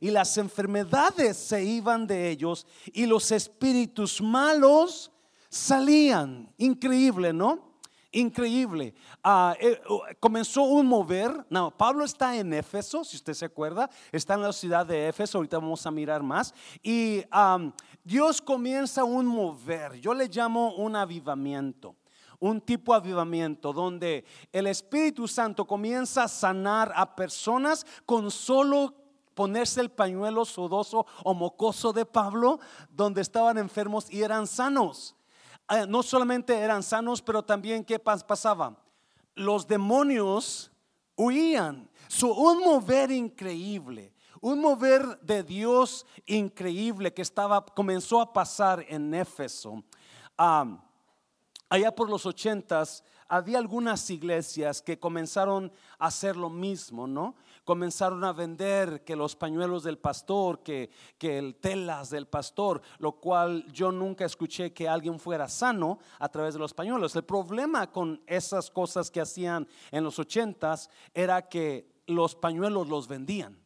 y las enfermedades se iban de ellos y los espíritus malos salían. Increíble, ¿no? Increíble. Ah, eh, oh, comenzó un mover. No, Pablo está en Éfeso, si usted se acuerda. Está en la ciudad de Éfeso. Ahorita vamos a mirar más. Y Dios comienza un mover. Yo le llamo un avivamiento un tipo de avivamiento donde el Espíritu Santo comienza a sanar a personas con solo ponerse el pañuelo sudoso o mocoso de Pablo, donde estaban enfermos y eran sanos. Eh, no solamente eran sanos, pero también ¿qué pasaba? Los demonios huían. un mover increíble, un mover de Dios increíble que estaba, comenzó a pasar en Éfeso. allá por los ochentas había algunas iglesias que comenzaron a hacer lo mismo, ¿no? Comenzaron a vender que los pañuelos del pastor, que, que el telas del pastor, lo cual yo nunca escuché que alguien fuera sano a través de los pañuelos. El problema con esas cosas que hacían en los ochentas era que los pañuelos los vendían.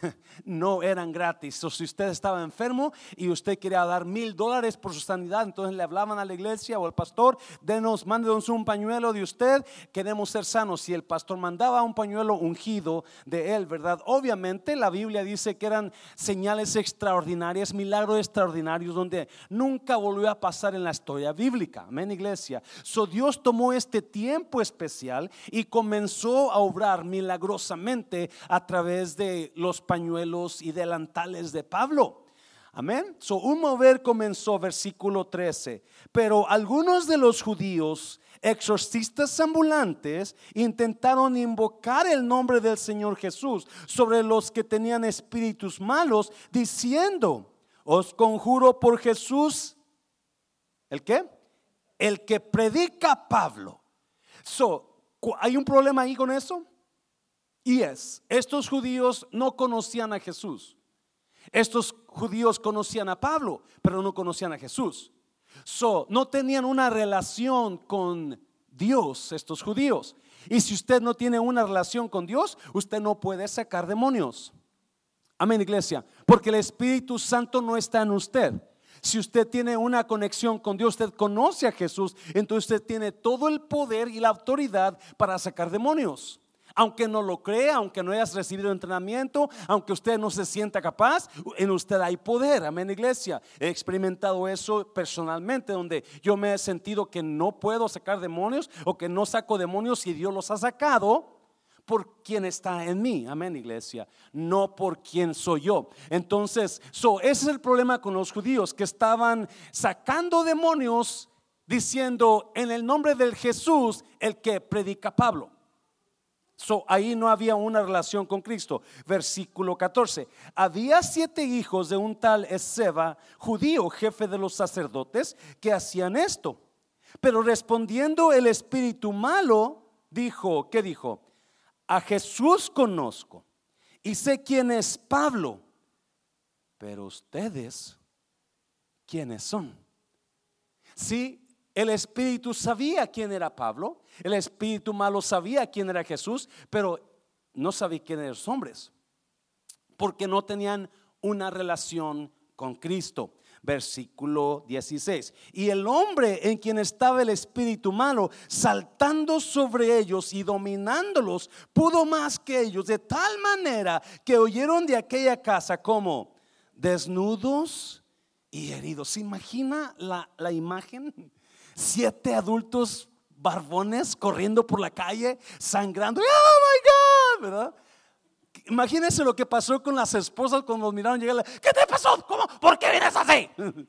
no eran gratis. O si usted estaba enfermo y usted quería dar mil dólares por su sanidad, entonces le hablaban a la iglesia o al pastor, denos, mándenos un pañuelo de usted, queremos ser sanos. Si el pastor mandaba un pañuelo ungido de él, ¿verdad? Obviamente la Biblia dice que eran señales extraordinarias, milagros extraordinarios, donde nunca volvió a pasar en la historia bíblica. Amén, iglesia. So Dios tomó este tiempo especial y comenzó a obrar milagrosamente a través de los pañuelos y delantales de Pablo. Amén. So, un mover comenzó, versículo 13. Pero algunos de los judíos, exorcistas ambulantes, intentaron invocar el nombre del Señor Jesús sobre los que tenían espíritus malos, diciendo: Os conjuro por Jesús, ¿el qué? El que predica Pablo. So, ¿hay un problema ahí con eso? Y es, estos judíos no conocían a Jesús. Estos judíos conocían a Pablo, pero no conocían a Jesús. So, no tenían una relación con Dios, estos judíos. Y si usted no tiene una relación con Dios, usted no puede sacar demonios. Amén, iglesia. Porque el Espíritu Santo no está en usted. Si usted tiene una conexión con Dios, usted conoce a Jesús, entonces usted tiene todo el poder y la autoridad para sacar demonios aunque no lo crea, aunque no hayas recibido entrenamiento, aunque usted no se sienta capaz, en usted hay poder. Amén, iglesia. He experimentado eso personalmente, donde yo me he sentido que no puedo sacar demonios o que no saco demonios y Dios los ha sacado por quien está en mí, amén iglesia, no por quien soy yo. Entonces, ese es el problema con los judíos que estaban sacando demonios diciendo en el nombre del Jesús el que predica Pablo. So, ahí no había una relación con Cristo. Versículo 14. Había siete hijos de un tal Ezeba, judío, jefe de los sacerdotes, que hacían esto. Pero respondiendo el espíritu malo, dijo, ¿qué dijo? A Jesús conozco y sé quién es Pablo, pero ustedes, ¿quiénes son? Sí, el espíritu sabía quién era Pablo, el espíritu malo sabía quién era Jesús, pero no sabía quién eran los hombres, porque no tenían una relación con Cristo. Versículo 16. Y el hombre en quien estaba el espíritu malo, saltando sobre ellos y dominándolos, pudo más que ellos, de tal manera que oyeron de aquella casa como desnudos y heridos. ¿Se imagina la, la imagen? Siete adultos barbones corriendo por la calle, sangrando. ¡Oh, my God! ¿Verdad? Imagínense lo que pasó con las esposas cuando miraron llegar. ¿Qué te pasó? ¿Cómo? ¿Por qué vienes así?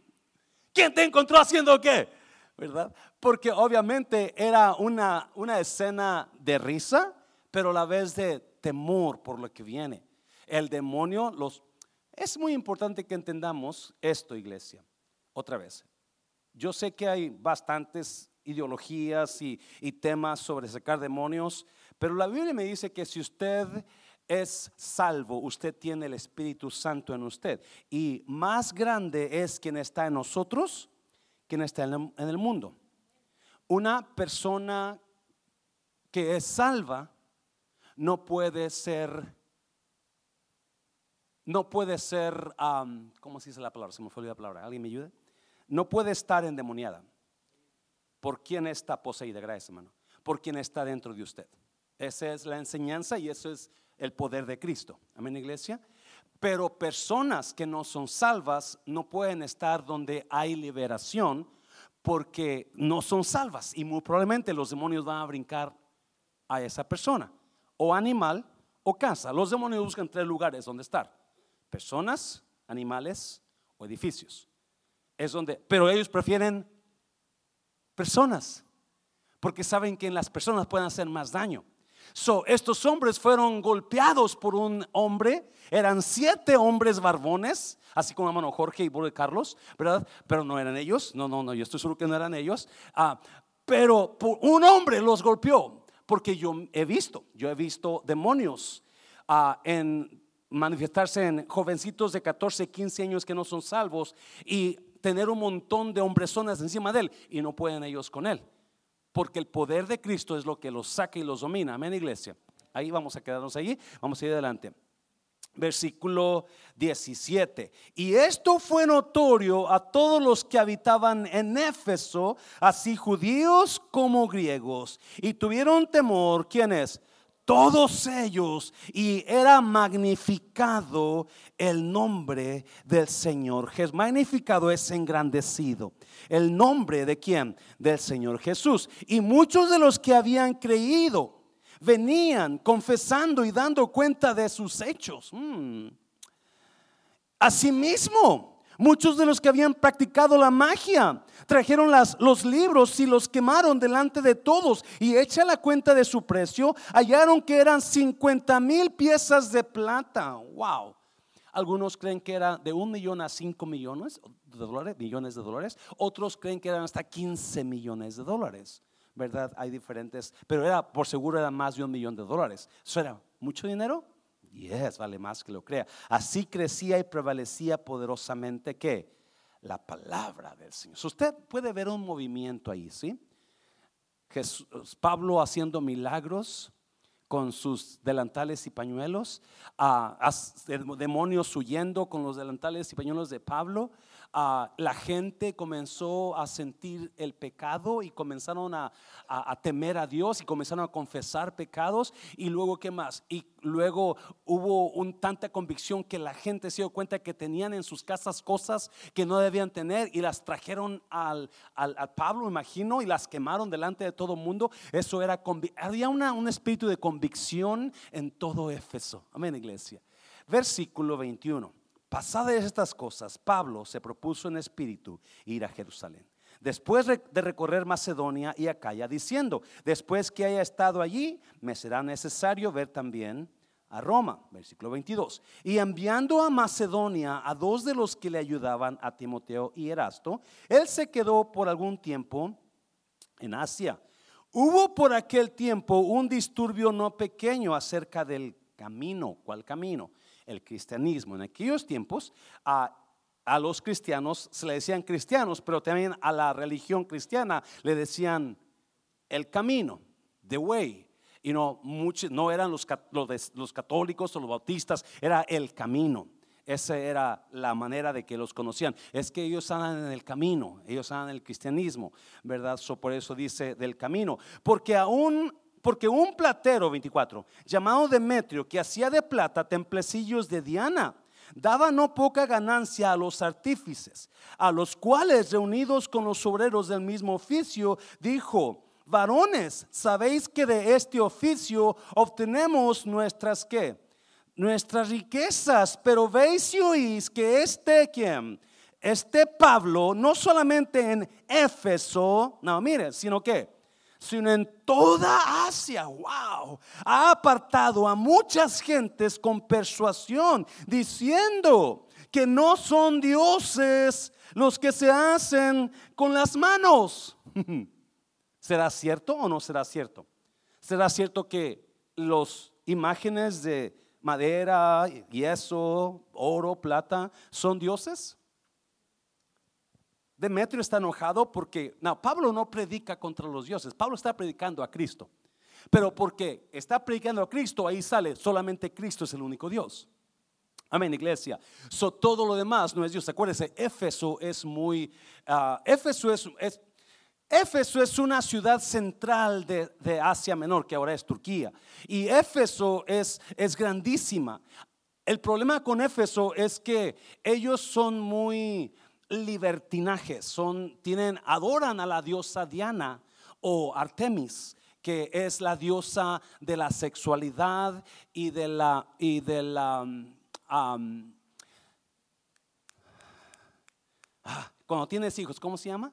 ¿Quién te encontró haciendo qué? ¿Verdad? Porque obviamente era una, una escena de risa, pero a la vez de temor por lo que viene. El demonio los... Es muy importante que entendamos esto, iglesia. Otra vez, yo sé que hay bastantes ideologías y, temas sobre sacar demonios, pero la Biblia me dice que si usted es salvo, usted tiene el Espíritu Santo en usted. Y más grande es quien está en nosotros, quien está en el mundo. Una persona que es salva no puede ser no puede ser, ¿cómo se dice la palabra? Se me fue la palabra. ¿Alguien me ayude? No puede estar endemoniada. ¿Por quién está poseída? Gracias, hermano. Por quién está dentro de usted. Esa es la enseñanza y eso es el poder de Cristo. Amén, iglesia. Pero personas que no son salvas no pueden estar donde hay liberación porque no son salvas y muy probablemente los demonios van a brincar a esa persona, o animal o casa. Los demonios buscan tres lugares donde estar: personas, animales o edificios. Es donde, pero ellos prefieren personas porque saben que en las personas pueden hacer más daño. So, estos hombres fueron golpeados por un hombre, eran siete hombres barbones, así como hermano Jorge y Bruno Carlos, ¿verdad? Pero no eran ellos, no, no, no, yo estoy seguro que no eran ellos. Ah, pero un hombre los golpeó, porque yo he visto, yo he visto demonios ah, en manifestarse en jovencitos de 14, 15 años que no son salvos y tener un montón de hombrezonas encima de él y no pueden ellos con él porque el poder de Cristo es lo que los saca y los domina. Amén, iglesia. Ahí vamos a quedarnos allí, vamos a ir adelante. Versículo 17. Y esto fue notorio a todos los que habitaban en Éfeso, así judíos como griegos, y tuvieron temor, ¿quiénes? Todos ellos y era magnificado el nombre del Señor. Magnificado es engrandecido. El nombre de quién? Del Señor Jesús. Y muchos de los que habían creído venían confesando y dando cuenta de sus hechos. Mm. Asimismo, Muchos de los que habían practicado la magia trajeron las, los libros y los quemaron delante de todos y hecha la cuenta de su precio, hallaron que eran 50 mil piezas de plata. Wow. Algunos creen que era de un millón a cinco millones de dólares, millones de dólares. Otros creen que eran hasta 15 millones de dólares. ¿Verdad? Hay diferentes, pero era por seguro era más de un millón de dólares. ¿Eso era mucho dinero? Yes, vale más que lo crea. Así crecía y prevalecía poderosamente que la palabra del Señor. usted puede ver un movimiento ahí, ¿sí? Jesús, Pablo haciendo milagros con sus delantales y pañuelos, a, demonios huyendo con los delantales y pañuelos de Pablo, la gente comenzó a sentir el pecado y comenzaron a, temer a Dios y comenzaron a confesar pecados. Y luego qué más y luego hubo un, tanta convicción que la gente se dio cuenta que tenían en sus casas cosas que no debían tener y las trajeron al, al, Pablo imagino y las quemaron delante de todo el mundo. Eso era había una, un espíritu de convicción en todo Éfeso. Amén iglesia. Versículo 21 Pasadas estas cosas, Pablo se propuso en espíritu ir a Jerusalén. Después de recorrer Macedonia y Acaya, diciendo, después que haya estado allí, me será necesario ver también a Roma, versículo 22. Y enviando a Macedonia a dos de los que le ayudaban, a Timoteo y Erasto, él se quedó por algún tiempo en Asia. Hubo por aquel tiempo un disturbio no pequeño acerca del camino. ¿Cuál camino? El cristianismo. En aquellos tiempos a, los cristianos se le decían cristianos, pero también a la religión cristiana le decían el camino, the way. Y no, muchos, no eran los, los, católicos o los bautistas, era el camino. Esa era la manera de que los conocían. Es que ellos andan en el camino, ellos andan en el cristianismo, ¿verdad? por eso dice del camino. Porque aún porque un platero, 24, llamado Demetrio, que hacía de plata templecillos de Diana, daba no poca ganancia a los artífices, a los cuales, reunidos con los obreros del mismo oficio, dijo, varones, sabéis que de este oficio obtenemos nuestras qué? Nuestras riquezas, pero veis y oís que este quien, este Pablo, no solamente en Éfeso, no, mire, sino que sino en toda Asia, wow, ha apartado a muchas gentes con persuasión, diciendo que no son dioses los que se hacen con las manos. ¿Será cierto o no será cierto? ¿Será cierto que los imágenes de madera, yeso, oro, plata son dioses? Demetrio está enojado porque, no, Pablo no predica contra los dioses, Pablo está predicando a Cristo. Pero porque está predicando a Cristo, ahí sale, solamente Cristo es el único Dios. Amén, iglesia. So, todo lo demás no es Dios. Acuérdense, Éfeso es muy. ah, Éfeso es, es- Éfeso es una ciudad central de, de Asia Menor, que ahora es Turquía. Y Éfeso es, es grandísima. El problema con Éfeso es que ellos son muy libertinajes, son, tienen, adoran a la diosa Diana o Artemis, que es la diosa de la sexualidad y de la, y de la, um, ah, cuando tienes hijos, ¿cómo se llama?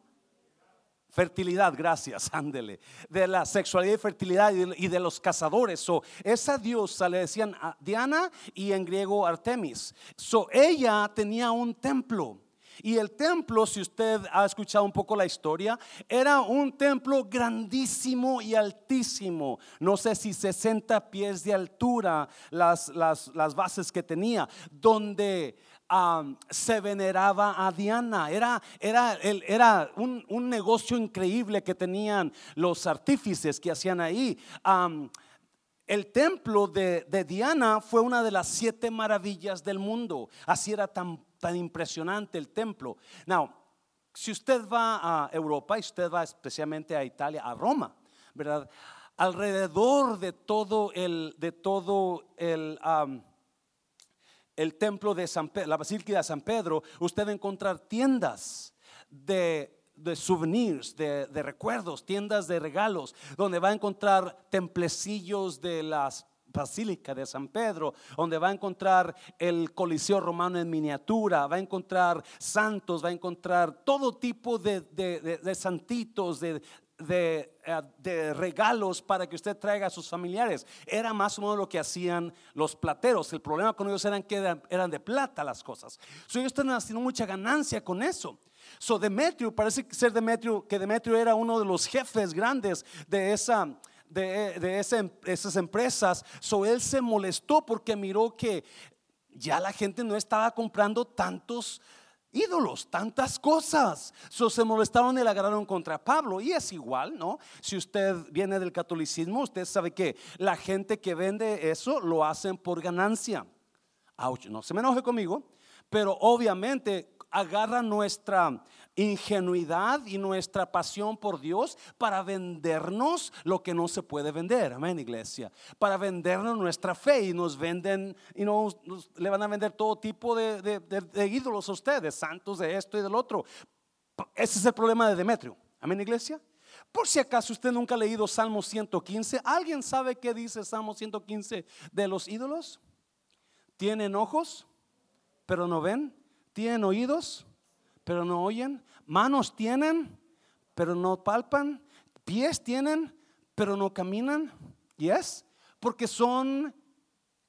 Fertilidad, gracias, ándele. De la sexualidad y fertilidad y de, los cazadores. So, esa diosa le decían a Diana y en griego Artemis. So, ella tenía un templo. Y el templo, si usted ha escuchado un poco la historia, era un templo grandísimo y altísimo. No sé si 60 pies de altura las, las, las bases que tenía, donde se veneraba a Diana. Era, era, era un, un negocio increíble que tenían los artífices que hacían ahí. El templo de, de Diana fue una de las siete maravillas del mundo. Así era tan, tan impresionante el templo. Now, si usted va a Europa y usted va especialmente a Italia, a Roma, ¿verdad? Alrededor de todo el, de todo el, um, el templo de San Pedro, la Basílica de San Pedro, usted va a encontrar tiendas de, de souvenirs, de, de recuerdos, tiendas de regalos, donde va a encontrar templecillos de las Basílica de San Pedro, donde va a encontrar el Coliseo Romano en miniatura, va a encontrar santos, va a encontrar todo tipo de, de- de- santitos, de, eh, de regalos para que usted traiga a sus familiares. Era más o menos lo que hacían los plateros. El problema con ellos eran que eran, eran de plata las cosas. So, ellos están haciendo mucha ganancia con eso. So, Demetrio, parece ser Demetrio, que Demetrio era uno de los jefes grandes de esa de, de esa- esas empresas. So él se molestó porque miró que ya la gente no estaba comprando tantos ídolos, tantas cosas. So se molestaron y le agarraron contra Pablo. Y es igual, ¿no? Si usted viene del catolicismo, usted sabe que la gente que vende eso lo hacen por ganancia. Ouch, no se me enoje conmigo, pero obviamente agarra nuestra ingenuidad y nuestra pasión por Dios para vendernos lo que no se puede vender. Amén, iglesia. Para vendernos nuestra fe y nos venden, y nos, nos- le van a vender todo tipo de, de- ídolos a ustedes, santos de esto y del otro. Ese es el problema de Demetrio. Amén, iglesia. Por si acaso usted nunca ha leído Salmo 115, ¿alguien sabe qué dice Salmo 115 de los ídolos? Tienen ojos, pero no ven. Tienen oídos, pero no oyen. Manos tienen, pero no palpan. Pies tienen, pero no caminan. ¿Yes? Porque son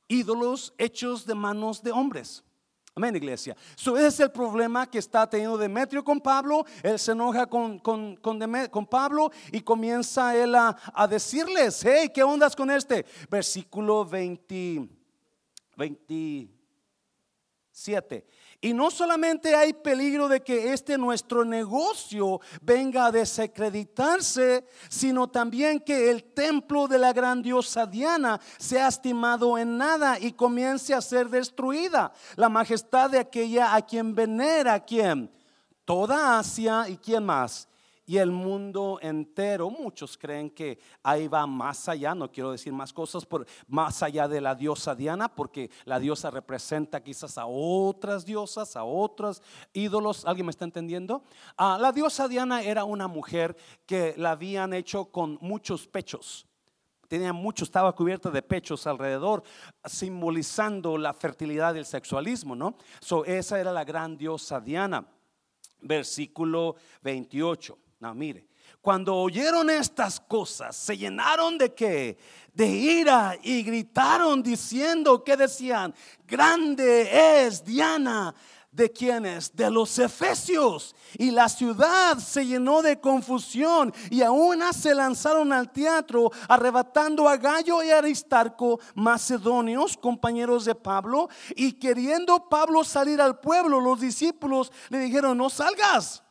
ídolos hechos de manos de hombres. Amén, iglesia. So, ese es el problema que está teniendo Demetrio con Pablo. Él se enoja con, con, con Deme- con Pablo y comienza él a, a decirles, hey, ¿qué ondas con este? Versículo 20, 27. Y no solamente hay peligro de que este nuestro negocio venga a desacreditarse, sino también que el templo de la gran diosa Diana sea estimado en nada y comience a ser destruida. La majestad de aquella a quien venera, a quien toda Asia y quién más y el mundo entero. Muchos creen que ahí va más allá, no quiero decir más cosas, por, más allá de la diosa Diana, porque la diosa representa quizás a otras diosas, a otros ídolos. ¿Alguien me está entendiendo? Ah, la diosa Diana era una mujer que la habían hecho con muchos pechos. Tenía mucho, estaba cubierta de pechos alrededor, simbolizando la fertilidad del sexualismo, ¿no? So, esa era la gran diosa Diana versículo 28. No, mire, cuando oyeron estas cosas, se llenaron de qué? De ira y gritaron diciendo que decían, grande es Diana. ¿De quiénes? De los efesios. Y la ciudad se llenó de confusión y aún se lanzaron al teatro arrebatando a Gallo y Aristarco, macedonios, compañeros de Pablo. Y queriendo Pablo salir al pueblo, los discípulos le dijeron, no salgas.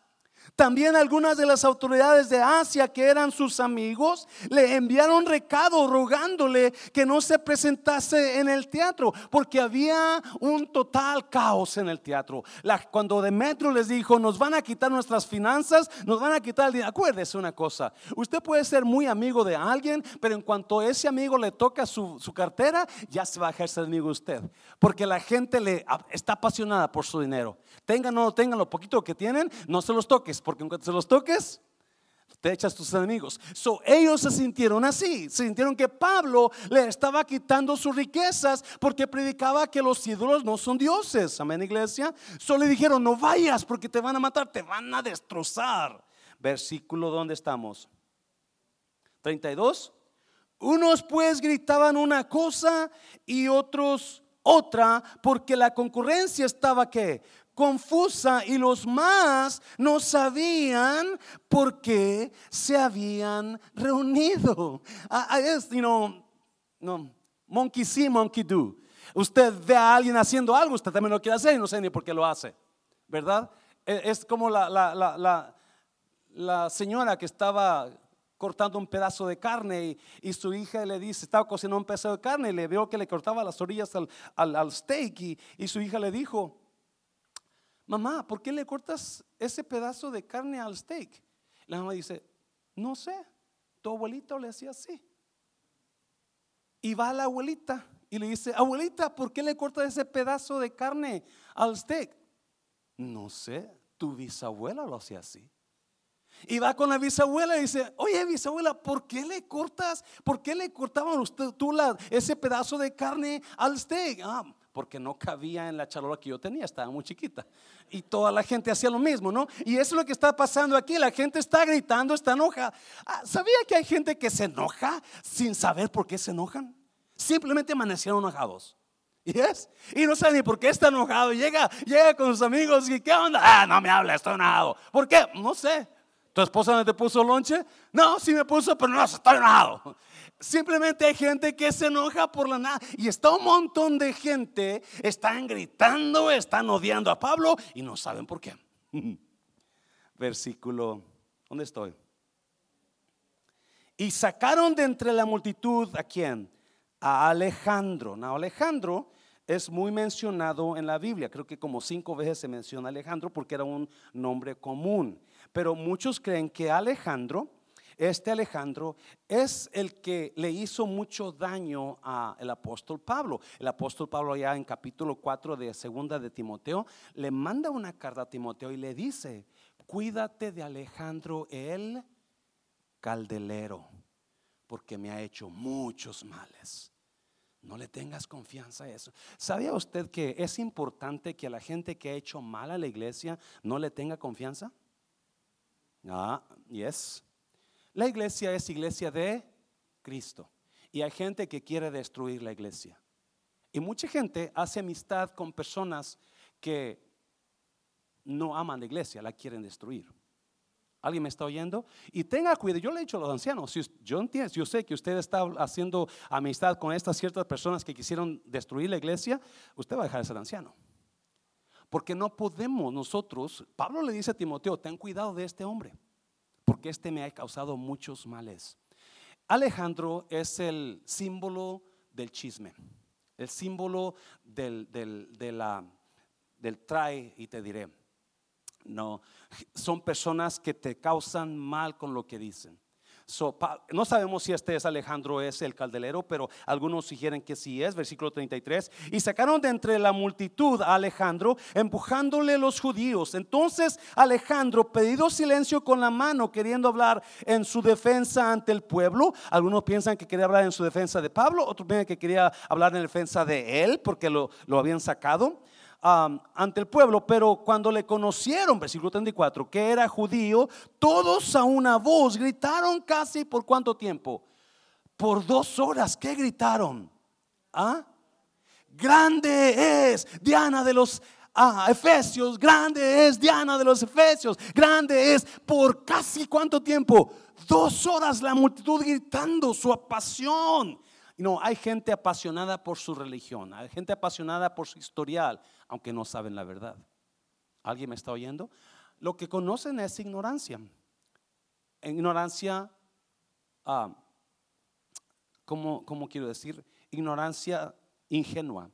También algunas de las autoridades de Asia que eran sus amigos le enviaron recado rogándole que no se presentase en el teatro porque había un total caos en el teatro. cuando Demetrio les dijo, nos van a quitar nuestras finanzas, nos van a quitar el dinero. Acuérdese una cosa, usted puede ser muy amigo de alguien, pero en cuanto ese amigo le toca su, su cartera, ya se va a ejercer amigo usted. Porque la gente le está apasionada por su dinero. Tengan o no tengan lo poquito que tienen, no se los toques porque en cuanto se los toques, te echas tus enemigos. So, ellos se sintieron así, se sintieron que Pablo le estaba quitando sus riquezas porque predicaba que los ídolos no son dioses. Amén, iglesia. Solo le dijeron, no vayas porque te van a matar, te van a destrozar. Versículo, ¿dónde estamos? 32. Unos pues gritaban una cosa y otros otra porque la concurrencia estaba que confusa y los más no sabían por qué se habían reunido. Es, you know, no, monkey see, monkey do. Usted ve a alguien haciendo algo, usted también lo quiere hacer y no sé ni por qué lo hace, ¿verdad? E, es como la, la, la, la señora que estaba cortando un pedazo de carne y, su hija le dice, estaba cocinando un pedazo de carne y le vio que le cortaba las orillas al, al, steak y, y, su hija le dijo, mamá, ¿por qué le cortas ese pedazo de carne al steak? La mamá dice, no sé, tu abuelita le hacía así. Y va a la abuelita y le dice, abuelita, ¿por qué le cortas ese pedazo de carne al steak? No sé, tu bisabuela lo hacía así. Y va con la bisabuela y dice, oye bisabuela, ¿por qué le cortas? ¿Por qué le cortaban usted, tú la, ese pedazo de carne al steak? Ah, porque no cabía en la charola que yo tenía, estaba muy chiquita. Y toda la gente hacía lo mismo, ¿no? Y eso es lo que está pasando aquí, la gente está gritando, está enojada. Ah, ¿Sabía que hay gente que se enoja sin saber por qué se enojan? Simplemente amanecieron enojados. ¿Yes? Y no sabe ni por qué está enojado. Llega, llega con sus amigos y ¿qué onda? Ah, no me habla, estoy enojado. ¿Por qué? No sé. ¿Tu esposa no te puso lonche? No, sí me puso, pero no, estoy enojado. Simplemente hay gente que se enoja por la nada. Y está un montón de gente, están gritando, están odiando a Pablo y no saben por qué. Versículo, ¿dónde estoy? Y sacaron de entre la multitud a quién? A Alejandro. No, Alejandro es muy mencionado en la Biblia. Creo que como cinco veces se menciona Alejandro porque era un nombre común. Pero muchos creen que Alejandro este Alejandro es el que le hizo mucho daño al apóstol Pablo. El apóstol Pablo ya en capítulo 4 de segunda de Timoteo le manda una carta a Timoteo y le dice, cuídate de Alejandro el caldelero, porque me ha hecho muchos males. No le tengas confianza a eso. ¿Sabía usted que es importante que a la gente que ha hecho mal a la iglesia no le tenga confianza? Ah, yes. La iglesia es iglesia de Cristo. Y hay gente que quiere destruir la iglesia. Y mucha gente hace amistad con personas que no aman la iglesia, la quieren destruir. ¿Alguien me está oyendo? Y tenga cuidado, yo le he dicho a los ancianos, si yo entiendo, yo sé que usted está haciendo amistad con estas ciertas personas que quisieron destruir la iglesia, usted va a dejar de ser anciano. Porque no podemos nosotros, Pablo le dice a Timoteo, ten cuidado de este hombre porque este me ha causado muchos males. Alejandro es el símbolo del chisme, el símbolo del, del trae y te diré. No, son personas que te causan mal con lo que dicen no sabemos si este es Alejandro, es el caldelero, pero algunos sugieren que sí es, versículo 33. Y sacaron de entre la multitud a Alejandro, empujándole los judíos. Entonces Alejandro, pedido silencio con la mano, queriendo hablar en su defensa ante el pueblo. Algunos piensan que quería hablar en su defensa de Pablo, otros piensan que quería hablar en defensa de él, porque lo, lo habían sacado ante el pueblo, pero cuando le conocieron, versículo 34, que era judío, todos a una voz gritaron casi por cuánto tiempo? Por dos horas, ¿qué gritaron? ¿Ah? Grande es Diana de los ah, Efesios, grande es Diana de los Efesios, grande es por casi cuánto tiempo? Dos horas la multitud gritando su pasión. No, hay gente apasionada por su religión, hay gente apasionada por su historial, aunque no saben la verdad. ¿Alguien me está oyendo? lo que conocen es ignorancia. Ignorancia, ah, ¿cómo, ¿cómo quiero decir? Ignorancia ingenua.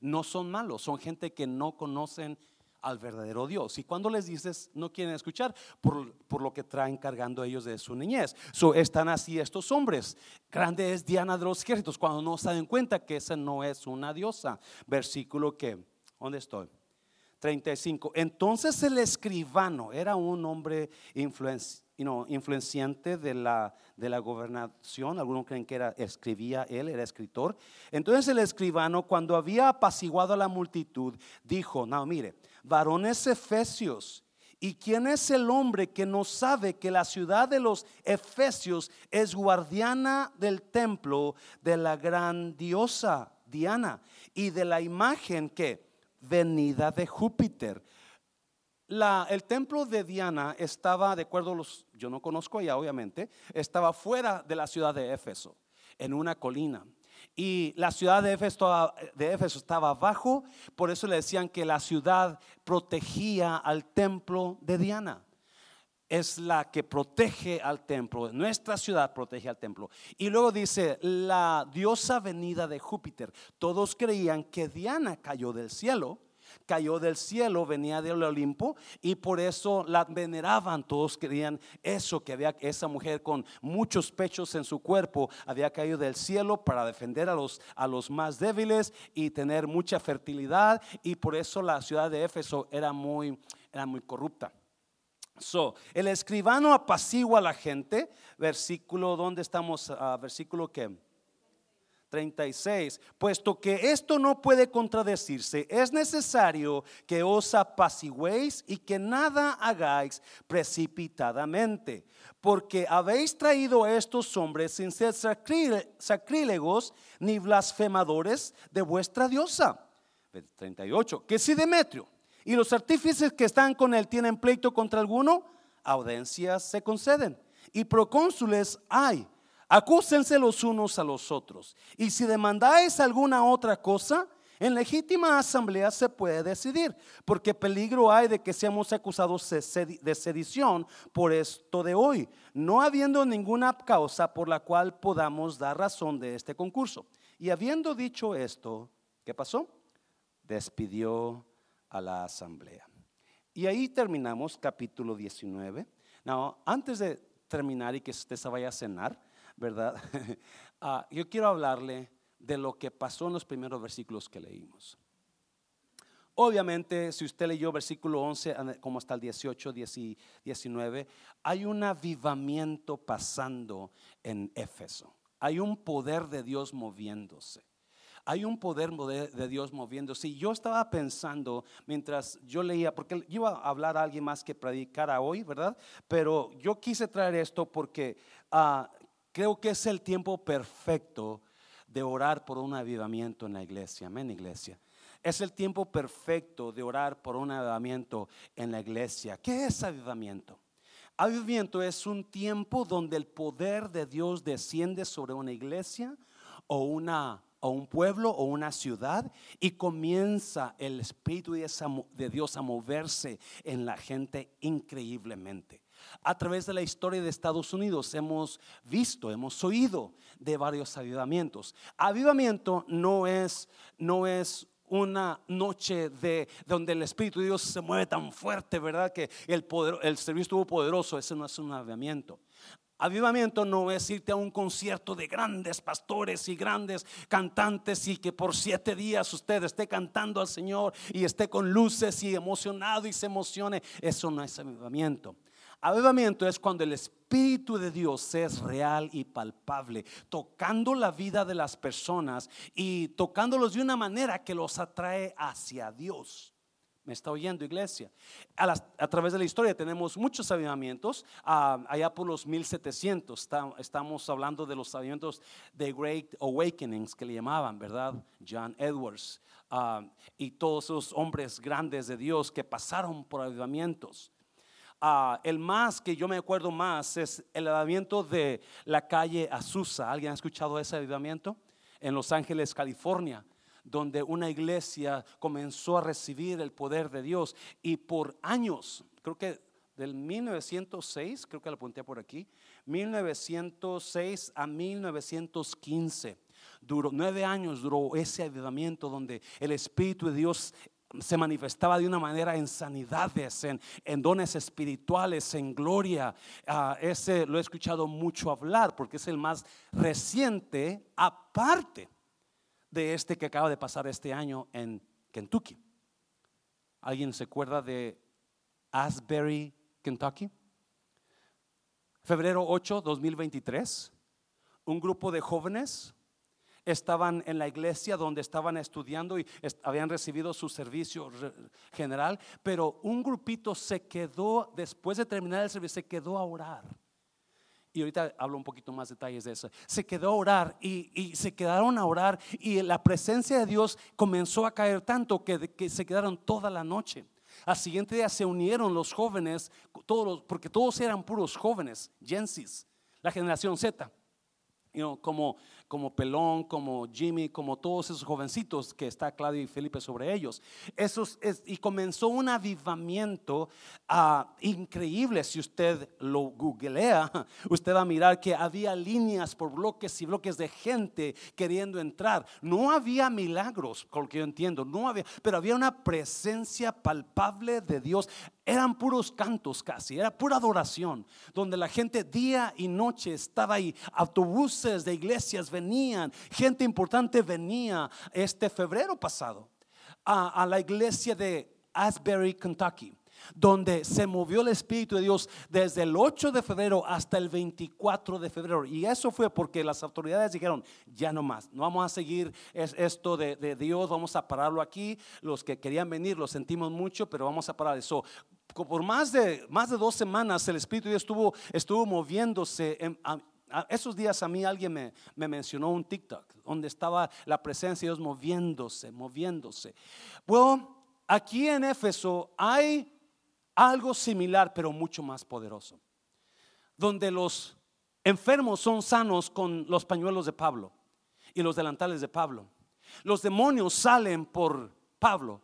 No son malos, son gente que no conocen al verdadero Dios. Y cuando les dices, no quieren escuchar por, lo que traen cargando ellos de su niñez. So, están así estos hombres. Grande es Diana de los ejércitos cuando no se dan cuenta que esa no es una diosa. Versículo que, ¿dónde estoy? 35. Entonces el escribano era un hombre influenciante de la, de la gobernación. Algunos creen que era, escribía él, era escritor. Entonces el escribano, cuando había apaciguado a la multitud, dijo: No, mire, varones efesios. ¿Y quién es el hombre que no sabe que la ciudad de los Efesios es guardiana del templo de la gran diosa Diana y de la imagen que venida de Júpiter. El templo de Diana estaba, de acuerdo a los, yo no conozco allá obviamente, estaba fuera de la ciudad de Éfeso, en una colina. Y la ciudad de Éfeso, estaba abajo, por eso le decían que la ciudad protegía al templo de Diana es la que protege al templo. Nuestra ciudad protege al templo. Y luego dice, la diosa venida de Júpiter. Todos creían que Diana cayó del cielo. Cayó del cielo, venía del Olimpo y por eso la veneraban. Todos creían eso, que había esa mujer con muchos pechos en su cuerpo había caído del cielo para defender a los, a los más débiles y tener mucha fertilidad. Y por eso la ciudad de Éfeso era muy, era muy corrupta. So, el escribano apacigua a la gente, versículo, ¿dónde estamos? Uh, versículo que 36. Puesto que esto no puede contradecirse, es necesario que os apaciguéis y que nada hagáis precipitadamente, porque habéis traído a estos hombres sin ser sacrílegos ni blasfemadores de vuestra diosa. 38. Que si Demetrio y los artífices que están con él tienen pleito contra alguno, audiencias se conceden. Y procónsules hay. Acúsense los unos a los otros. Y si demandáis alguna otra cosa, en legítima asamblea se puede decidir, porque peligro hay de que seamos acusados de sedición por esto de hoy, no habiendo ninguna causa por la cual podamos dar razón de este concurso. Y habiendo dicho esto, ¿qué pasó? Despidió a la asamblea. Y ahí terminamos capítulo 19. Now, antes de terminar y que usted se vaya a cenar, ¿verdad? Ah, yo quiero hablarle de lo que pasó en los primeros versículos que leímos. Obviamente, si usted leyó versículo 11 como hasta el 18, 19, hay un avivamiento pasando en Éfeso. Hay un poder de Dios moviéndose. Hay un poder de Dios moviéndose. Y yo estaba pensando mientras yo leía, porque iba a hablar a alguien más que predicara hoy, ¿verdad? Pero yo quise traer esto porque ah, creo que es el tiempo perfecto de orar por un avivamiento en la iglesia. Amén, iglesia. Es el tiempo perfecto de orar por un avivamiento en la iglesia. ¿Qué es avivamiento? Avivamiento es un tiempo donde el poder de Dios desciende sobre una iglesia o una o un pueblo o una ciudad y comienza el Espíritu de Dios a moverse en la gente increíblemente. A través de la historia de Estados Unidos hemos visto, hemos oído de varios avivamientos. Avivamiento no es, no es una noche de donde el Espíritu de Dios se mueve tan fuerte, ¿verdad? Que el, poder, el servicio estuvo poderoso. Ese no es un avivamiento. Avivamiento no es irte a un concierto de grandes pastores y grandes cantantes y que por siete días usted esté cantando al Señor y esté con luces y emocionado y se emocione. Eso no es avivamiento. Avivamiento es cuando el Espíritu de Dios es real y palpable, tocando la vida de las personas y tocándolos de una manera que los atrae hacia Dios. ¿Me está oyendo, iglesia? A, través de la historia tenemos muchos avivamientos. Ah, allá por los 1700 estamos hablando de los avivamientos de Great Awakenings que le llamaban, ¿verdad? John Edwards ah, y todos esos hombres grandes de Dios que pasaron por avivamientos. Ah, el más que yo me acuerdo más es el avivamiento de la calle Azusa. ¿Alguien ha escuchado ese avivamiento? En Los Ángeles, California donde una iglesia comenzó a recibir el poder de Dios y por años, creo que del 1906, creo que lo apunté por aquí, 1906 a 1915. Duró nueve años, duró ese avivamiento donde el Espíritu de Dios se manifestaba de una manera en sanidades, en, dones espirituales, en gloria. Ah, ese lo he escuchado mucho hablar porque es el más reciente, aparte de este que acaba de pasar este año en Kentucky. ¿Alguien se acuerda de Asbury, Kentucky? Febrero 8, 2023, un grupo de jóvenes estaban en la iglesia donde estaban estudiando y habían recibido su servicio general, pero un grupito se quedó, después de terminar el servicio, se quedó a orar. Y ahorita hablo un poquito más detalles de eso. Se quedó a orar y, se quedaron a orar y la presencia de Dios comenzó a caer tanto que, que se quedaron toda la noche. Al siguiente día se unieron los jóvenes, todos, porque todos eran puros jóvenes, Gensis, la generación Z. como como Pelón, como Jimmy, como todos esos jovencitos que está Claudio y Felipe sobre ellos. Esos, y comenzó un avivamiento ah, increíble. Si usted lo googlea, usted va a mirar que había líneas por bloques y bloques de gente queriendo entrar. No había milagros, con lo que yo entiendo, no había, pero había una presencia palpable de Dios eran puros cantos casi, era pura adoración, donde la gente día y noche estaba ahí, autobuses de iglesias venían, gente importante venía este febrero pasado a, a la iglesia de Asbury, Kentucky donde se movió el Espíritu de Dios desde el 8 de febrero hasta el 24 de febrero. Y eso fue porque las autoridades dijeron, ya no más, no vamos a seguir esto de, Dios, vamos a pararlo aquí. Los que querían venir lo sentimos mucho, pero vamos a parar eso. Por más de, más de dos semanas el Espíritu de Dios estuvo, estuvo moviéndose. esos días a mí alguien me, me, mencionó un TikTok donde estaba la presencia de Dios moviéndose, moviéndose. Bueno, aquí en Éfeso hay algo similar, pero mucho más poderoso. Donde los enfermos son sanos con los pañuelos de Pablo y los delantales de Pablo. Los demonios salen por Pablo.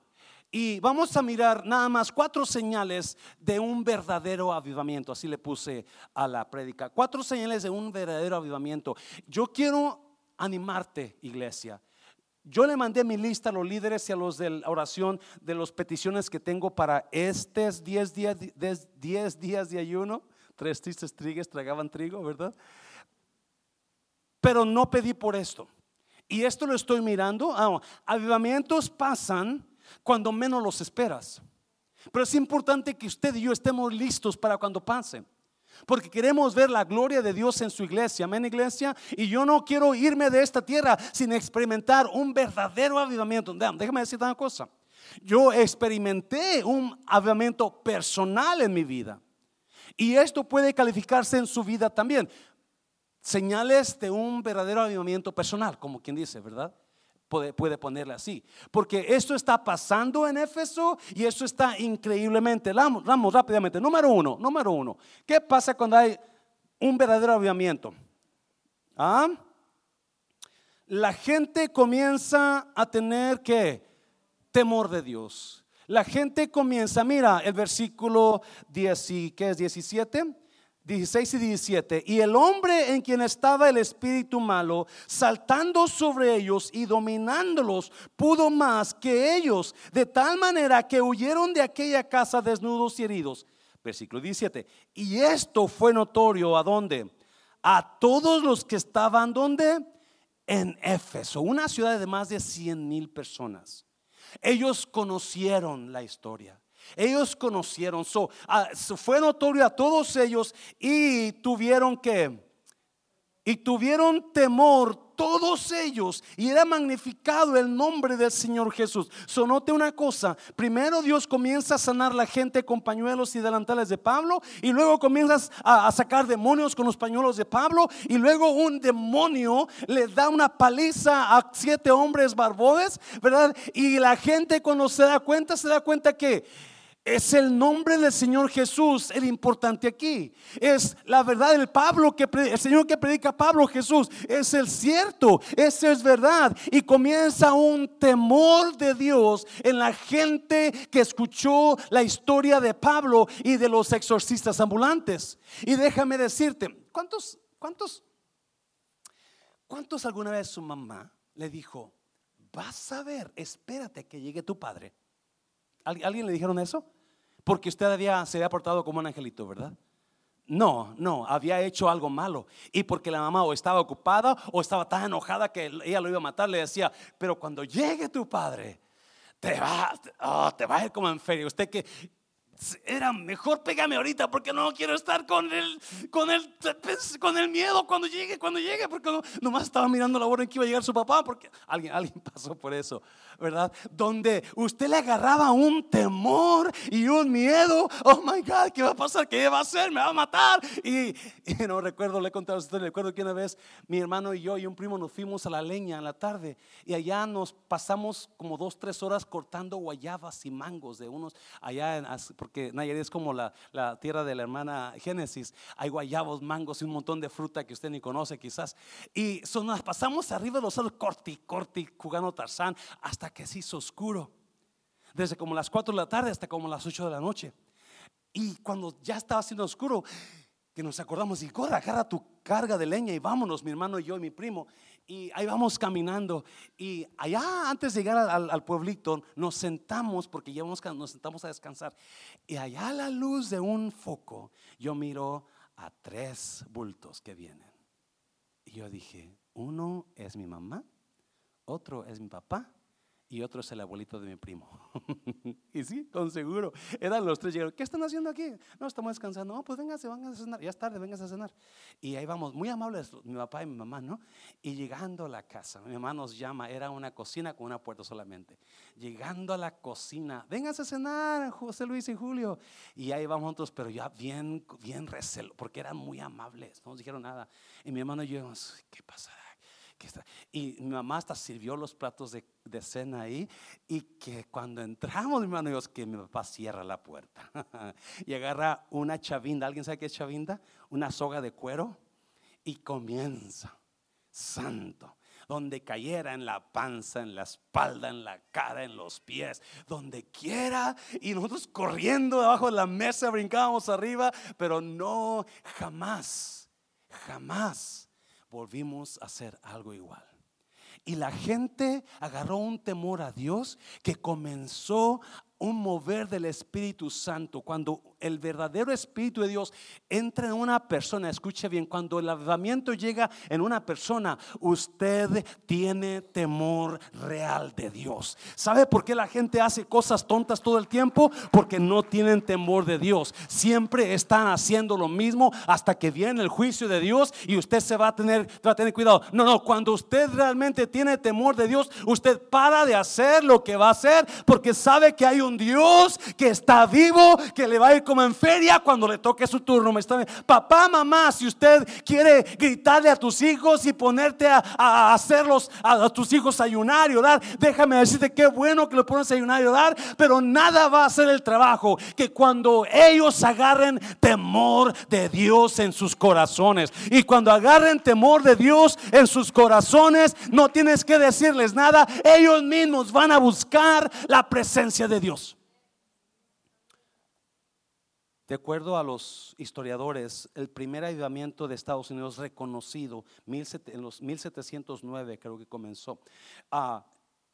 Y vamos a mirar nada más cuatro señales de un verdadero avivamiento. Así le puse a la prédica. Cuatro señales de un verdadero avivamiento. Yo quiero animarte, iglesia, yo le mandé mi lista a los líderes y a los de la oración de las peticiones que tengo para estos 10 días, 10 días de ayuno. Tres tristes trigues tragaban trigo, ¿verdad? Pero no pedí por esto. Y esto lo estoy mirando. Ah, avivamientos pasan cuando menos los esperas. Pero es importante que usted y yo estemos listos para cuando pasen. Porque queremos ver la gloria de Dios en su iglesia. Amén, iglesia. Y yo no quiero irme de esta tierra sin experimentar un verdadero avivamiento. Déjame decir una cosa. Yo experimenté un avivamiento personal en mi vida. Y esto puede calificarse en su vida también. Señales de un verdadero avivamiento personal, como quien dice, ¿verdad? Puede, ponerle así. Porque esto está pasando en Éfeso y esto está increíblemente. Vamos, vamos rápidamente. Número uno, número uno. ¿Qué pasa cuando hay un verdadero avivamiento? ¿Ah? La gente comienza a tener que temor de Dios. La gente comienza, mira el versículo 10, ¿qué es 17? 16 y 17. Y el hombre en quien estaba el espíritu malo, saltando sobre ellos y dominándolos, pudo más que ellos, de tal manera que huyeron de aquella casa desnudos y heridos. Versículo 17. Y esto fue notorio a dónde? A todos los que estaban donde? En Éfeso, una ciudad de más de 100 mil personas. Ellos conocieron la historia. Ellos conocieron, ah, fue notorio a todos ellos y tuvieron que, y tuvieron temor todos ellos y era magnificado el nombre del Señor Jesús. Sonote una cosa, primero Dios comienza a sanar la gente con pañuelos y delantales de Pablo y luego comienzas a, a, sacar demonios con los pañuelos de Pablo y luego un demonio le da una paliza a siete hombres barbodes, ¿verdad? Y la gente cuando se da cuenta, se da cuenta que Es el nombre del Señor Jesús el importante aquí. Es la verdad del Pablo que el Señor que predica Pablo Jesús es el cierto, eso es verdad y comienza un temor de Dios en la gente que escuchó la historia de Pablo y de los exorcistas ambulantes. Y déjame decirte, ¿cuántos cuántos cuántos alguna vez su mamá le dijo, "Vas a ver, espérate que llegue tu padre"? ¿Alguien le dijeron eso? Porque usted había, se había portado como un angelito, ¿verdad? No, no, había hecho algo malo. Y porque la mamá o estaba ocupada o estaba tan enojada que ella lo iba a matar, le decía, pero cuando llegue tu padre, te va, oh, te va a ir como en. Usted que era mejor pégame ahorita porque no quiero estar con el, con el, con el miedo cuando llegue, cuando llegue, porque no, nomás estaba mirando la hora en que iba a llegar su papá, porque alguien, alguien pasó por eso, ¿verdad? Donde usted le agarraba un temor y un miedo, oh my God, ¿qué va a pasar? ¿Qué va a hacer? ¿Me va a matar? Y, no recuerdo, le he contado a recuerdo que una vez mi hermano y yo y un primo nos fuimos a la leña en la tarde y allá nos pasamos como dos, tres horas cortando guayabas y mangos de unos allá en, porque Nayarit es como la, tierra de la hermana Génesis. Hay guayabos, mangos y un montón de fruta que usted ni conoce quizás. Y son, nos pasamos arriba de los árboles, corti, corti, jugando Tarzán, hasta que se hizo oscuro. Desde como las 4 de la tarde hasta como las 8 de la noche. Y cuando ya estaba haciendo oscuro, que nos acordamos y corre, agarra tu carga de leña y vámonos, mi hermano y yo y mi primo. Y ahí vamos caminando. Y allá, antes de llegar al, pueblito, nos sentamos, porque ya nos sentamos a descansar. Y allá a la luz de un foco, yo miro a tres bultos que vienen. Y yo dije, uno es mi mamá, otro es mi papá y otro es el abuelito de mi primo. y sí, con seguro. Eran los tres. Llegaron, ¿qué están haciendo aquí? No, estamos descansando. No, pues véngase, vengan a cenar. Ya es tarde, vengan a cenar. Y ahí vamos, muy amables, mi papá y mi mamá, ¿no? Y llegando a la casa, mi mamá nos llama, era una cocina con una puerta solamente. Llegando a la cocina, vénganse a cenar, José Luis y Julio. Y ahí vamos nosotros, pero ya bien, bien recelo, porque eran muy amables, no nos dijeron nada. Y mi hermano y yo, ¿qué pasa? Y mi mamá hasta sirvió los platos de, cena ahí. Y que cuando entramos, mi hermano, Dios, que mi papá cierra la puerta y agarra una chavinda. ¿Alguien sabe qué es chavinda? Una soga de cuero. Y comienza, santo donde cayera en la panza, en la espalda, en la cara, en los pies, donde quiera. Y nosotros corriendo debajo de la mesa, brincábamos arriba, pero no, jamás, jamás volvimos a hacer algo igual. Y la gente agarró un temor a Dios que comenzó un mover del Espíritu Santo. Cuando el verdadero Espíritu de Dios entra en una persona, escuche bien, cuando el avivamiento llega en una persona, usted tiene temor real de Dios. ¿Sabe por qué la gente hace cosas tontas todo el tiempo? Porque no tienen temor de Dios. Siempre están haciendo lo mismo hasta que viene el juicio de Dios y usted se va a tener, va a tener cuidado. No, no, cuando usted realmente tiene temor de Dios, usted para de hacer lo que va a hacer porque sabe que hay un Dios que está vivo, que le va a ir como en feria cuando le toque su turno. ¿Me está Papá, mamá, si usted quiere gritarle a tus hijos y ponerte a, hacerlos, a, tus hijos ayunar y orar, déjame decirte qué bueno que lo pones a ayunar y orar, pero nada va a hacer el trabajo que cuando ellos agarren temor de Dios en sus corazones. Y cuando agarren temor de Dios en sus corazones, no tienes que decirles nada, ellos mismos van a buscar la presencia de Dios. De acuerdo a los historiadores, el primer avivamiento de Estados Unidos reconocido en los 1709 creo que comenzó, ah,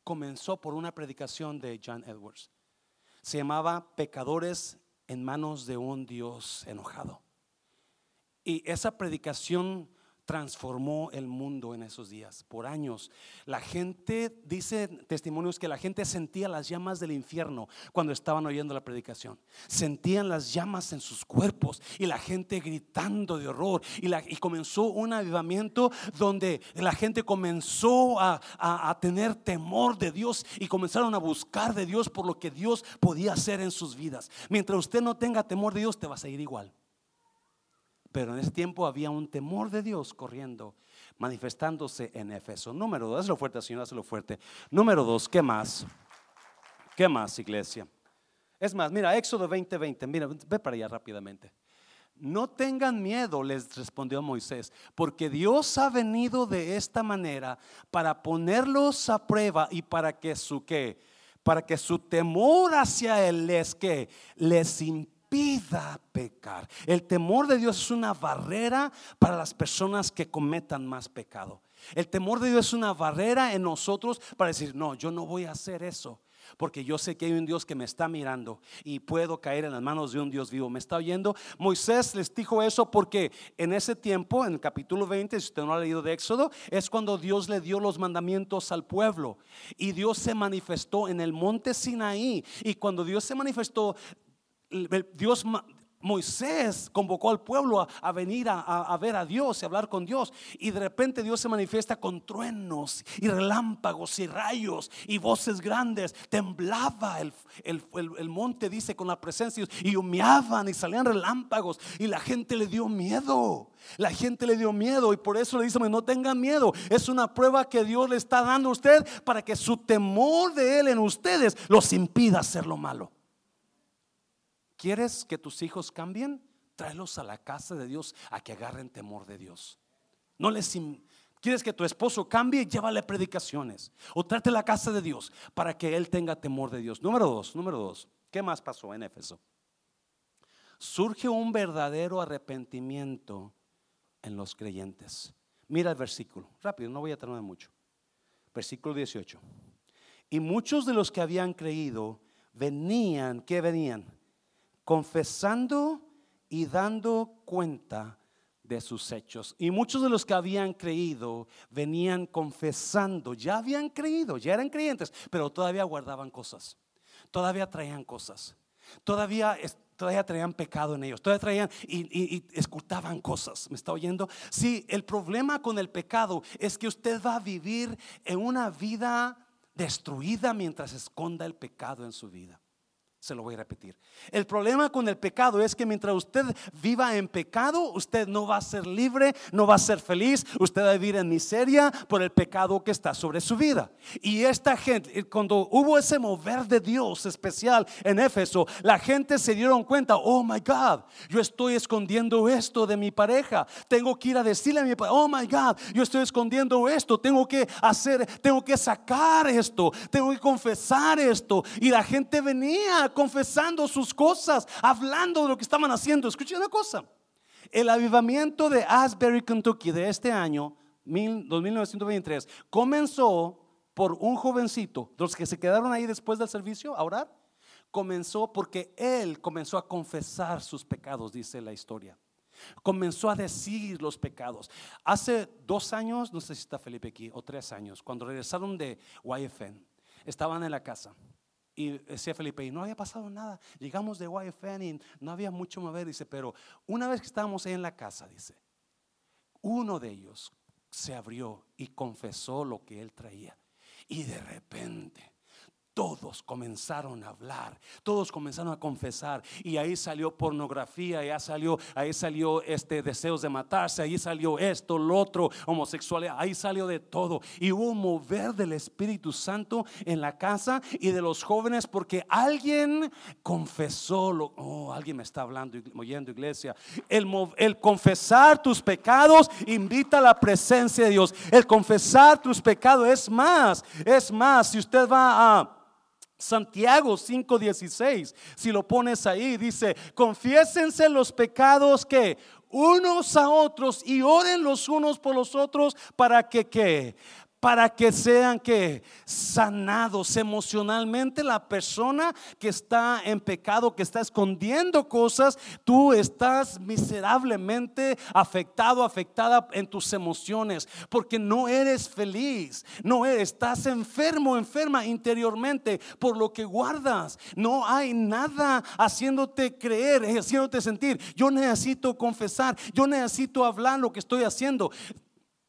comenzó por una predicación de John Edwards. Se llamaba Pecadores en manos de un Dios enojado. Y esa predicación transformó el mundo en esos días, por años. La gente, dice testimonios que la gente sentía las llamas del infierno cuando estaban oyendo la predicación. Sentían las llamas en sus cuerpos y la gente gritando de horror. Y, la, comenzó un avivamiento donde la gente comenzó a, a tener temor de Dios y comenzaron a buscar de Dios por lo que Dios podía hacer en sus vidas. Mientras usted no tenga temor de Dios, te va a seguir igual. Pero en ese tiempo había un temor de Dios corriendo, manifestándose en Éfeso. Número dos, hazlo fuerte, Señor, hazlo fuerte. Número dos, ¿qué más? ¿Qué más, iglesia? Es más, mira, Éxodo 20:20, 20, mira, ve para allá rápidamente. No tengan miedo, les respondió Moisés, porque Dios ha venido de esta manera para ponerlos a prueba y para que su qué, para que su temor hacia él les que les impida pecar. El temor de Dios es una barrera para las personas que cometan más pecado. El temor de Dios es una barrera en nosotros para decir, no, yo no voy a hacer eso. Porque yo sé que hay un Dios que me está mirando y puedo caer en las manos de un Dios vivo. ¿Me está oyendo? Moisés les dijo eso porque en ese tiempo, en el capítulo 20, si usted no ha leído de Éxodo, es cuando Dios le dio los mandamientos al pueblo. Y Dios se manifestó en el monte Sinaí. Y cuando Dios se manifestó, Dios Moisés convocó al pueblo a, venir a, ver a Dios y hablar con Dios. Y de repente Dios se manifiesta con truenos y relámpagos y rayos y voces grandes. Temblaba el, monte, dice, con la presencia. Y humeaban y salían relámpagos. Y la gente le dio miedo. La gente le dio miedo y por eso le dice, no tengan miedo. Es una prueba que Dios le está dando a usted para que su temor de Él en ustedes los impida hacer lo malo. ¿Quieres que tus hijos cambien? Tráelos a la casa de Dios a que agarren temor de Dios. No les ¿Quieres que tu esposo cambie? Llévale predicaciones. O trate la casa de Dios para que él tenga temor de Dios. Número dos, número dos. ¿Qué más pasó en Éfeso? Surge un verdadero arrepentimiento en los creyentes. Mira el versículo. Rápido, no voy a tardar mucho. Versículo 18. Y muchos de los que habían creído venían, ¿qué venían? Confesando y dando cuenta de sus hechos. Y muchos de los que habían creído venían confesando, ya habían creído, ya eran creyentes, pero todavía guardaban cosas, todavía traían cosas, todavía, todavía traían pecado en ellos, todavía traían y, y, escultaban cosas. ¿Me está oyendo? Sí, el problema con el pecado es que usted va a vivir en una vida destruida mientras esconda el pecado en su vida. Se lo voy a repetir. El problema con el pecado es que mientras usted viva en pecado, usted no va a ser libre, no va a ser feliz, usted va a vivir en miseria por el pecado que está sobre su vida. Y esta gente, eh, cuando hubo ese mover de Dios especial en Éfeso, la gente se dieron cuenta, oh my God, yo estoy escondiendo esto de mi pareja. Tengo que ir a decirle a mi pareja, oh my God, yo estoy escondiendo esto, tengo que hacer, tengo que sacar esto, tengo que confesar esto. Y la gente venía confesando sus cosas, hablando de lo que estaban haciendo. Escuchen una cosa. El avivamiento de Asbury, Kentucky de este año, 2923, comenzó por un jovencito, los que se quedaron ahí después del servicio a orar, comenzó porque él comenzó a confesar sus pecados, dice la historia. Comenzó a decir los pecados. Hace dos años, no sé si está Felipe aquí, o tres años, cuando regresaron de YFN, estaban en la casa y decía Felipe, y no había pasado nada. Llegamos de YFN y no había mucho mover. Dice, pero una vez que estábamos ahí en la casa, dice, uno de ellos se abrió y confesó lo que él traía. Y de repente todos comenzaron a hablar, todos comenzaron a confesar y ahí salió pornografía, ahí salió, ahí salió este deseos de matarse, ahí salió esto, lo otro, homosexualidad, ahí salió de todo. Y hubo un mover del Espíritu Santo en la casa y de los jóvenes porque alguien confesó, lo, oh, alguien me está hablando, oyendo iglesia, el, el confesar tus pecados invita a la presencia de Dios, el confesar tus pecados es más, es más, si usted va a Santiago 5:16, si lo pones ahí, dice, confiésense los pecados que unos a otros y oren los unos por los otros para que que para que sean que sanados emocionalmente la persona que está en pecado, que está escondiendo cosas, tú estás miserablemente afectado, afectada en tus emociones, porque no eres feliz, no eres, estás enfermo, enferma interiormente por lo que guardas. No hay nada haciéndote creer, haciéndote sentir, yo necesito confesar, yo necesito hablar lo que estoy haciendo.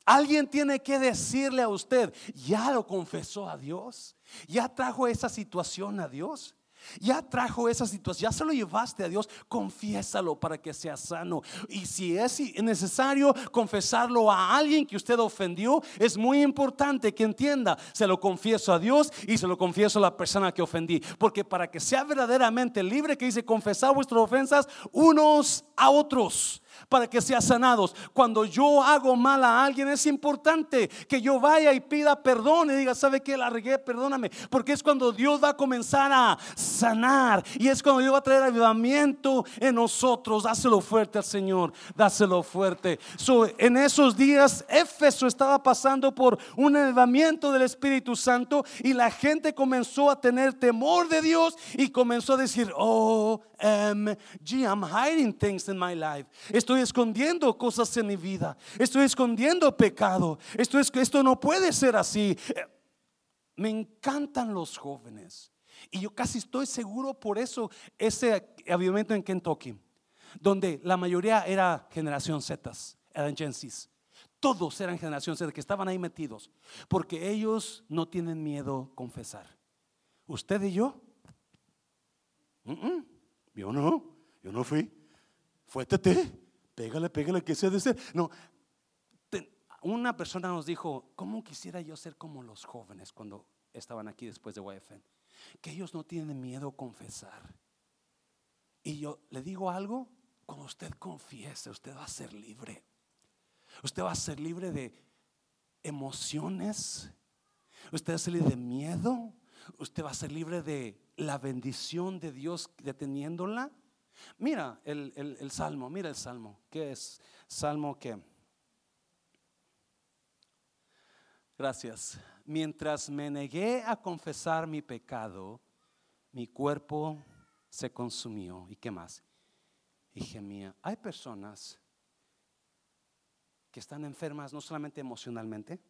Alguien tiene que decirle a usted, ya lo confesó a Dios, ya trajo esa situación a Dios. Ya trajo esa situación, ya se lo llevaste a Dios, confiésalo para que sea sano. Y si es necesario confesarlo a alguien que usted ofendió, es muy importante que entienda, se lo confieso a Dios y se lo confieso a la persona que ofendí. Porque para que sea verdaderamente libre, que dice confesar vuestras ofensas unos a otros para que sean sanados. Cuando yo hago mal a alguien es importante que yo vaya y pida perdón y diga, ¿sabe qué? La regué, perdóname. Porque es cuando Dios va a comenzar a sanar y es cuando Dios va a traer avivamiento en nosotros. Dáselo fuerte al Señor, dáselo fuerte. en esos días Éfeso estaba pasando por un avivamiento del Espíritu Santo y la gente comenzó a tener temor de Dios y comenzó a decir, oh, gee, I'm hiding things in my life. Estoy escondiendo cosas en mi vida. Estoy escondiendo pecado. Esto, es, esto no puede ser así. Me encantan los jóvenes. Y yo casi estoy seguro por eso ese avivamiento en Kentucky, donde la mayoría era generación Z, eran Gen Todos eran generación Z que estaban ahí metidos, porque ellos no tienen miedo confesar. ¿Usted y yo? Yo no, yo no fui. Fuétete, pégale, pégale, que sea de ser. No, una persona nos dijo, ¿cómo quisiera yo ser como los jóvenes cuando estaban aquí después de YFN? Que ellos no tienen miedo a confesar. Y yo le digo algo, cuando usted confiese, usted va a ser libre. Usted va a ser libre de emociones. Usted va a ser libre de miedo. Usted va a ser libre de la bendición de Dios deteniéndola. Mira el, salmo, mira el salmo. ¿Qué es? Salmo que. Gracias. Mientras me negué a confesar mi pecado, mi cuerpo se consumió. ¿Y qué más? Y gemía. Hay personas que están enfermas no solamente emocionalmente,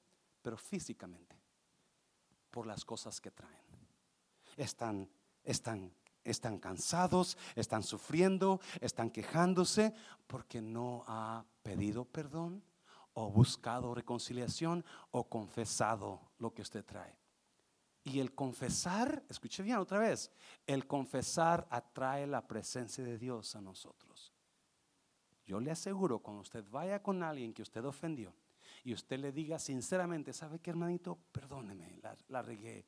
pero físicamente, por las cosas que traen están, están, están cansados, están sufriendo, están quejándose porque no ha pedido perdón o buscado reconciliación o confesado lo que usted trae. Y el confesar, escuche bien otra vez, el confesar atrae la presencia de Dios a nosotros. Yo le aseguro, cuando usted vaya con alguien que usted ofendió y usted le diga sinceramente, ¿sabe qué hermanito? Perdóneme, la, la regué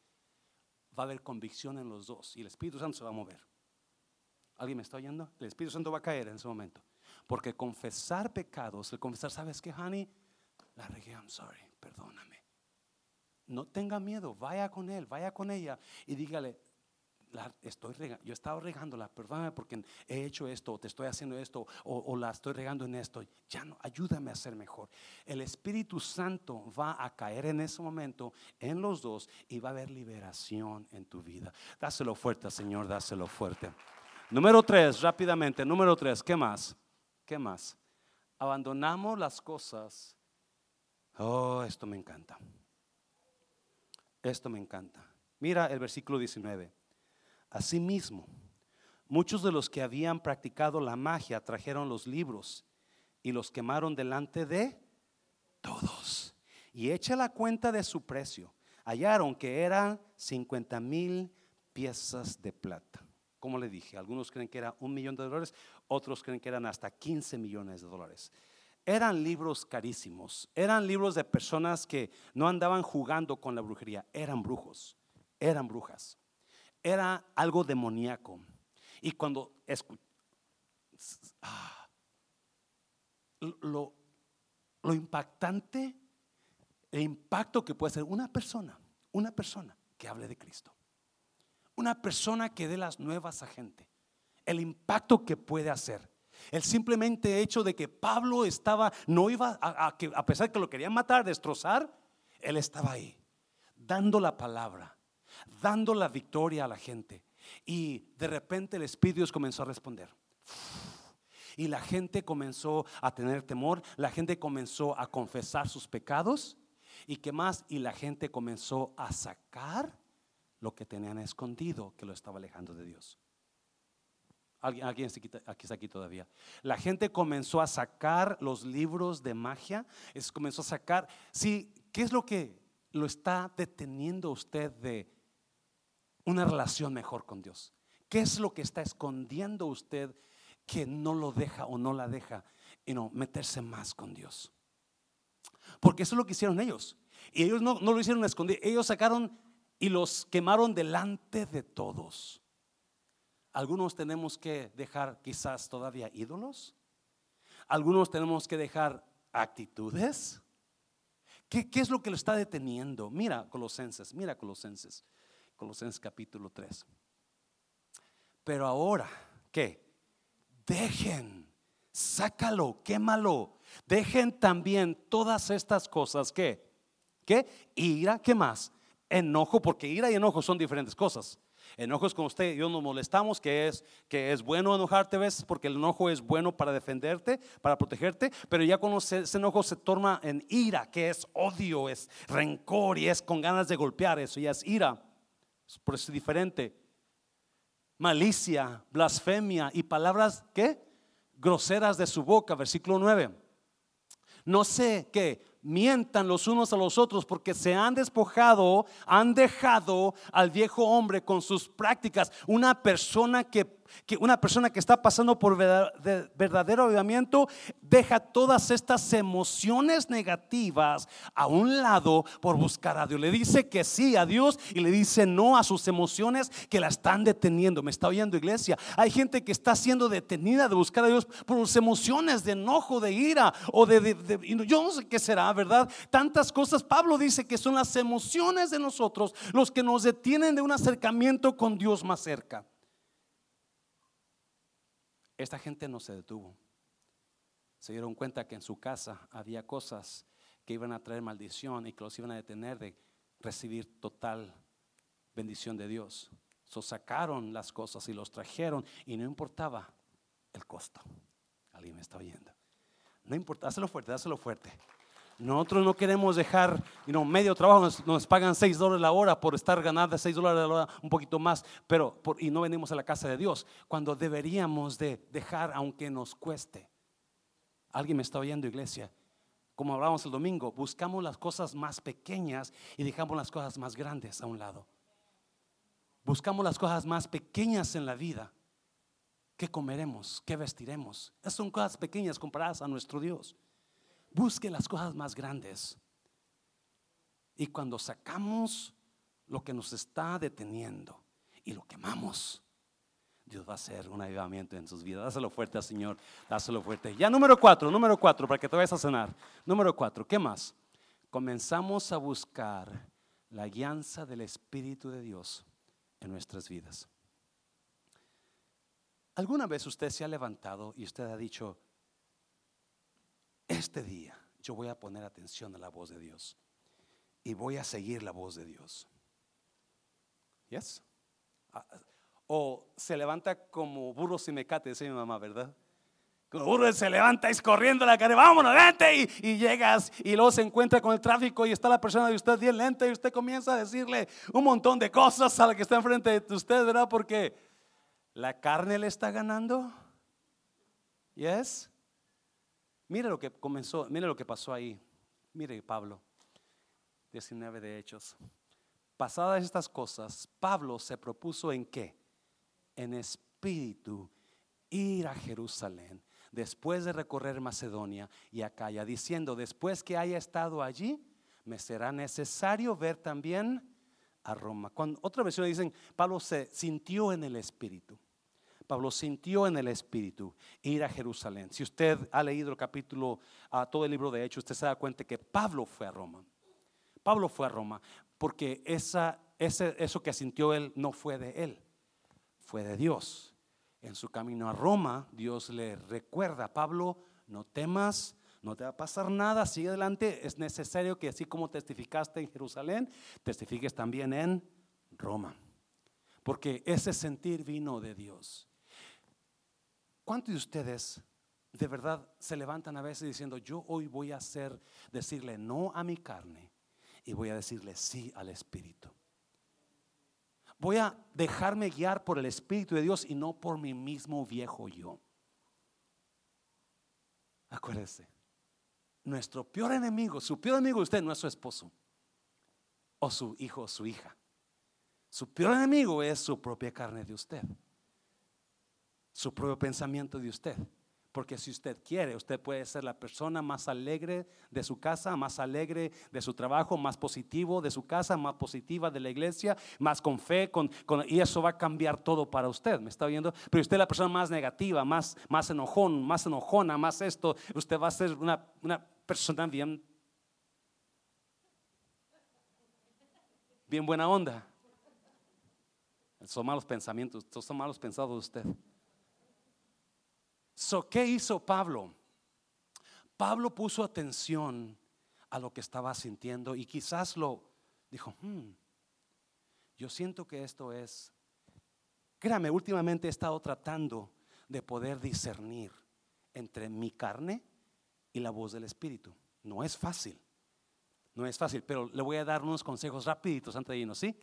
va a haber convicción en los dos y el Espíritu Santo se va a mover. ¿Alguien me está oyendo? El Espíritu Santo va a caer en ese momento. Porque confesar pecados, el confesar, ¿sabes qué, honey? La regué, I'm sorry, perdóname. No tenga miedo, vaya con él, vaya con ella y dígale, estoy regando, yo he estado regándola, perdóname porque he hecho esto, o te estoy haciendo esto, o, la estoy regando en esto. Ya no, ayúdame a ser mejor. El Espíritu Santo va a caer en ese momento en los dos y va a haber liberación en tu vida. Dáselo fuerte, Señor, dáselo fuerte. Número tres, rápidamente, número tres, ¿qué más? ¿Qué más? Abandonamos las cosas. Oh, esto me encanta. Esto me encanta. Mira el versículo 19. Asimismo, muchos de los que habían practicado la magia trajeron los libros y los quemaron delante de todos. Y echa la cuenta de su precio. Hallaron que eran 50 mil piezas de plata. Como le dije, algunos creen que era un millón de dólares, otros creen que eran hasta 15 millones de dólares. Eran libros carísimos, eran libros de personas que no andaban jugando con la brujería, eran brujos, eran brujas era algo demoníaco. Y cuando ah, lo, lo impactante, el impacto que puede ser una persona, una persona que hable de Cristo, una persona que dé las nuevas a gente, el impacto que puede hacer. El simplemente hecho de que Pablo estaba, no iba a, a, a pesar de que lo querían matar, destrozar, él estaba ahí, dando la palabra dando la victoria a la gente. Y de repente el Espíritu Dios comenzó a responder. Y la gente comenzó a tener temor, la gente comenzó a confesar sus pecados. ¿Y qué más? Y la gente comenzó a sacar lo que tenían escondido que lo estaba alejando de Dios. ¿Alguien, aquí está aquí todavía? La gente comenzó a sacar los libros de magia, es, comenzó a sacar, sí, ¿qué es lo que lo está deteniendo usted de una relación mejor con Dios? ¿Qué es lo que está escondiendo usted que no lo deja o no la deja y no meterse más con Dios? Porque eso es lo que hicieron ellos. Y ellos no, no lo hicieron escondido. Ellos sacaron y los quemaron delante de todos. Algunos tenemos que dejar quizás todavía ídolos. Algunos tenemos que dejar actitudes. ¿Qué, ¿Qué, es lo que lo está deteniendo? Mira Colosenses, mira Colosenses, Colosenses capítulo 3. Pero ahora, ¿qué? Dejen, sácalo, quémalo. Dejen también todas estas cosas que, ¿qué? Ira, ¿qué más? Enojo, porque ira y enojo son diferentes cosas. Enojos con usted yo nos molestamos, que es, que es bueno enojarte, ¿ves? Porque el enojo es bueno para defenderte, para protegerte, pero ya cuando ese enojo se torna en ira, que es odio, es rencor y es con ganas de golpear, eso ya es ira. Por eso es diferente. Malicia, blasfemia y palabras, ¿qué? Groseras de su boca, versículo 9. No sé qué, mientan los unos a los otros porque se han despojado, han dejado al viejo hombre con sus prácticas. Una persona que que una persona que está pasando por verdadero avivamiento deja todas estas emociones negativas a un lado por buscar a Dios. Le dice que sí a Dios y le dice no a sus emociones que la están deteniendo. ¿Me está oyendo iglesia? Hay gente que está siendo detenida de buscar a Dios por sus emociones de enojo, de ira o de, de yo no sé qué será, ¿verdad? Tantas cosas. Pablo dice que son las emociones de nosotros los que nos detienen de un acercamiento con Dios más cerca. Esta gente no se detuvo. Se dieron cuenta que en su casa había cosas que iban a traer maldición y que los iban a detener de recibir total bendición de Dios. So sacaron las cosas y los trajeron y no importaba el costo. Alguien me está oyendo. No importa, hazlo fuerte, hazlo fuerte. Nosotros no queremos dejar you medio trabajo, nos, pagan 6 dólares la hora por estar ganando 6 dólares la hora, un poquito más, pero y no venimos a la casa de Dios, cuando deberíamos de dejar aunque nos cueste. ¿Alguien me está oyendo, iglesia? Como hablábamos el domingo, buscamos las cosas más pequeñas y dejamos las cosas más grandes a un lado. Buscamos las cosas más pequeñas en la vida. ¿Qué comeremos? ¿Qué vestiremos? Esas son cosas pequeñas comparadas a nuestro Dios. Busque las cosas más grandes. Y cuando sacamos lo que nos está deteniendo y lo quemamos, Dios va a hacer un avivamiento en sus vidas. Dáselo fuerte al Señor, dáselo fuerte. Ya número cuatro, número cuatro, para que te vayas a cenar. Número cuatro, ¿qué más? Comenzamos a buscar la guianza del Espíritu de Dios en nuestras vidas. ¿Alguna vez usted se ha levantado y usted ha dicho, este día yo voy a poner atención a la voz de Dios y voy a seguir la voz de Dios. ¿Yes? Ah, o se levanta como burro sin mecate, dice mi mamá, ¿verdad? Como burro se levanta y corriendo la cara, vámonos, vente y, y, llegas y luego se encuentra con el tráfico y está la persona de usted bien lenta y usted comienza a decirle un montón de cosas a la que está enfrente de usted, ¿verdad? Porque la carne le está ganando. ¿Yes? Mire lo que comenzó, mire lo que pasó ahí. Mire Pablo, 19 de Hechos. Pasadas estas cosas, Pablo se propuso en qué? En espíritu ir a Jerusalén después de recorrer Macedonia y Acaya, diciendo, después que haya estado allí, me será necesario ver también a Roma. Cuando otra versión dicen, Pablo se sintió en el espíritu. Pablo sintió en el Espíritu ir a Jerusalén. Si usted ha leído el capítulo, a todo el libro de Hechos, usted se da cuenta que Pablo fue a Roma. Pablo fue a Roma porque esa, ese, eso que sintió él no fue de él, fue de Dios. En su camino a Roma, Dios le recuerda, Pablo, no temas, no te va a pasar nada, sigue adelante. Es necesario que así como testificaste en Jerusalén, testifiques también en Roma. Porque ese sentir vino de Dios. ¿Cuántos de ustedes de verdad se levantan a veces diciendo, yo hoy voy a hacer, decirle no a mi carne y voy a decirle sí al Espíritu? Voy a dejarme guiar por el Espíritu de Dios y no por mi mismo viejo yo. Acuérdese, nuestro peor enemigo, su peor enemigo de usted no es su esposo o su hijo o su hija. Su peor enemigo es su propia carne de usted. Su propio pensamiento de usted. Porque si usted quiere, usted puede ser la persona más alegre de su casa, más alegre de su trabajo, más positivo de su casa, más positiva de la iglesia, más con fe, con, y eso va a cambiar todo para usted. ¿Me está viendo? Pero usted es la persona más negativa, más, más enojón, más enojona, más esto. Usted va a ser una, una persona bien, bien buena onda. Son malos pensamientos, son malos pensados de usted. So, ¿Qué hizo Pablo? Pablo puso atención a lo que estaba sintiendo y quizás lo dijo, hmm, yo siento que esto es, créame, últimamente he estado tratando de poder discernir entre mi carne y la voz del Espíritu. No es fácil, no es fácil, pero le voy a dar unos consejos rapiditos antes de irnos, ¿sí?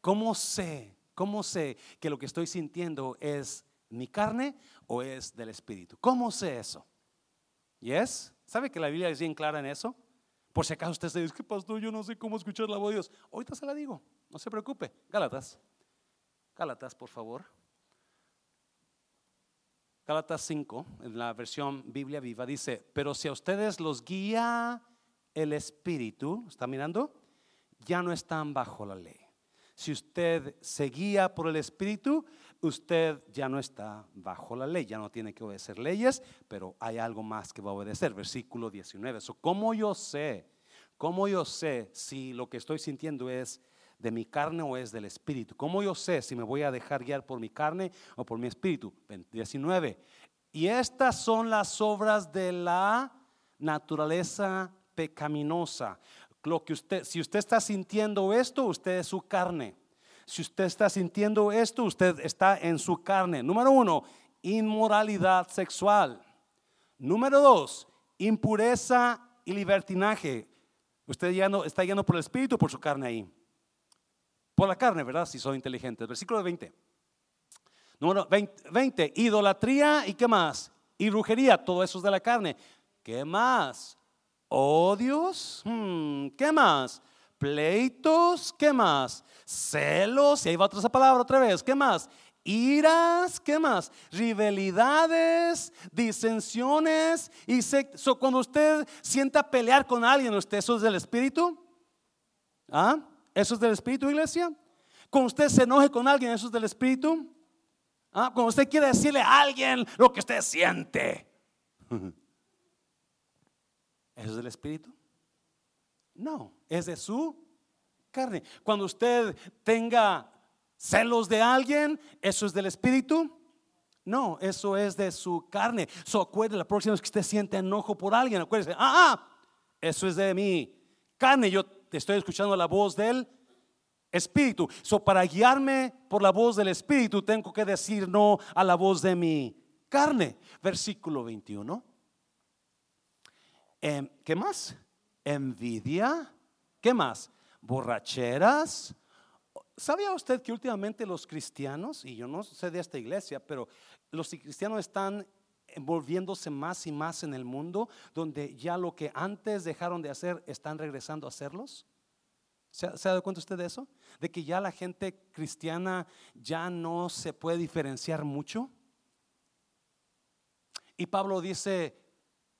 ¿Cómo sé, cómo sé que lo que estoy sintiendo es mi carne o es del Espíritu? ¿Cómo sé eso? ¿Yes? ¿Sabe que la Biblia es bien clara en eso? Por si acaso usted se dice, que pastor, yo no sé cómo escuchar la voz de Dios. Ahorita se la digo, no se preocupe. Gálatas, Gálatas, por favor. Gálatas 5, en la versión Biblia viva, dice, pero si a ustedes los guía el Espíritu, ¿está mirando? Ya no están bajo la ley. Si usted se guía por el Espíritu, usted ya no está bajo la ley, ya no tiene que obedecer leyes, pero hay algo más que va a obedecer. Versículo 19. So, ¿Cómo yo sé? ¿Cómo yo sé si lo que estoy sintiendo es de mi carne o es del espíritu? ¿Cómo yo sé si me voy a dejar guiar por mi carne o por mi espíritu? 19. Y estas son las obras de la naturaleza pecaminosa. Lo que usted, si usted está sintiendo esto, usted es su carne. Si usted está sintiendo esto, usted está en su carne. Número uno, inmoralidad sexual. Número dos, impureza y libertinaje. Usted ya no, está yendo por el espíritu por su carne ahí. Por la carne, ¿verdad? Si soy inteligente. Versículo 20. Número 20, idolatría y qué más? Y brujería, todo eso es de la carne. ¿Qué más? Odios, hmm, ¿qué más? Pleitos, ¿qué más? Celos, y ahí va otra esa palabra otra vez, ¿qué más? Iras, ¿qué más? Rivalidades, disensiones y cuando usted sienta pelear con alguien, ¿usted eso es del espíritu? ¿Ah? ¿Eso es del espíritu, iglesia? Cuando usted se enoje con alguien, ¿eso es del espíritu? ¿Ah? Cuando usted quiere decirle a alguien lo que usted siente, ¿eso es del espíritu? No, es de su carne. Cuando usted tenga celos de alguien, ¿eso es del espíritu? No, eso es de su carne. So acuerde la próxima vez que usted siente enojo por alguien, acuérdese, ah, ah, eso es de mi carne. Yo te estoy escuchando la voz del espíritu. So para guiarme por la voz del espíritu, tengo que decir no a la voz de mi carne. Versículo 21. Em, ¿Qué más? Envidia, ¿qué más? Borracheras. ¿Sabía usted que últimamente los cristianos, y yo no sé de esta iglesia, pero los cristianos están envolviéndose más y más en el mundo, donde ya lo que antes dejaron de hacer, están regresando a hacerlos? ¿Se ha, dado cuenta usted de eso? De que ya la gente cristiana ya no se puede diferenciar mucho. Y Pablo dice,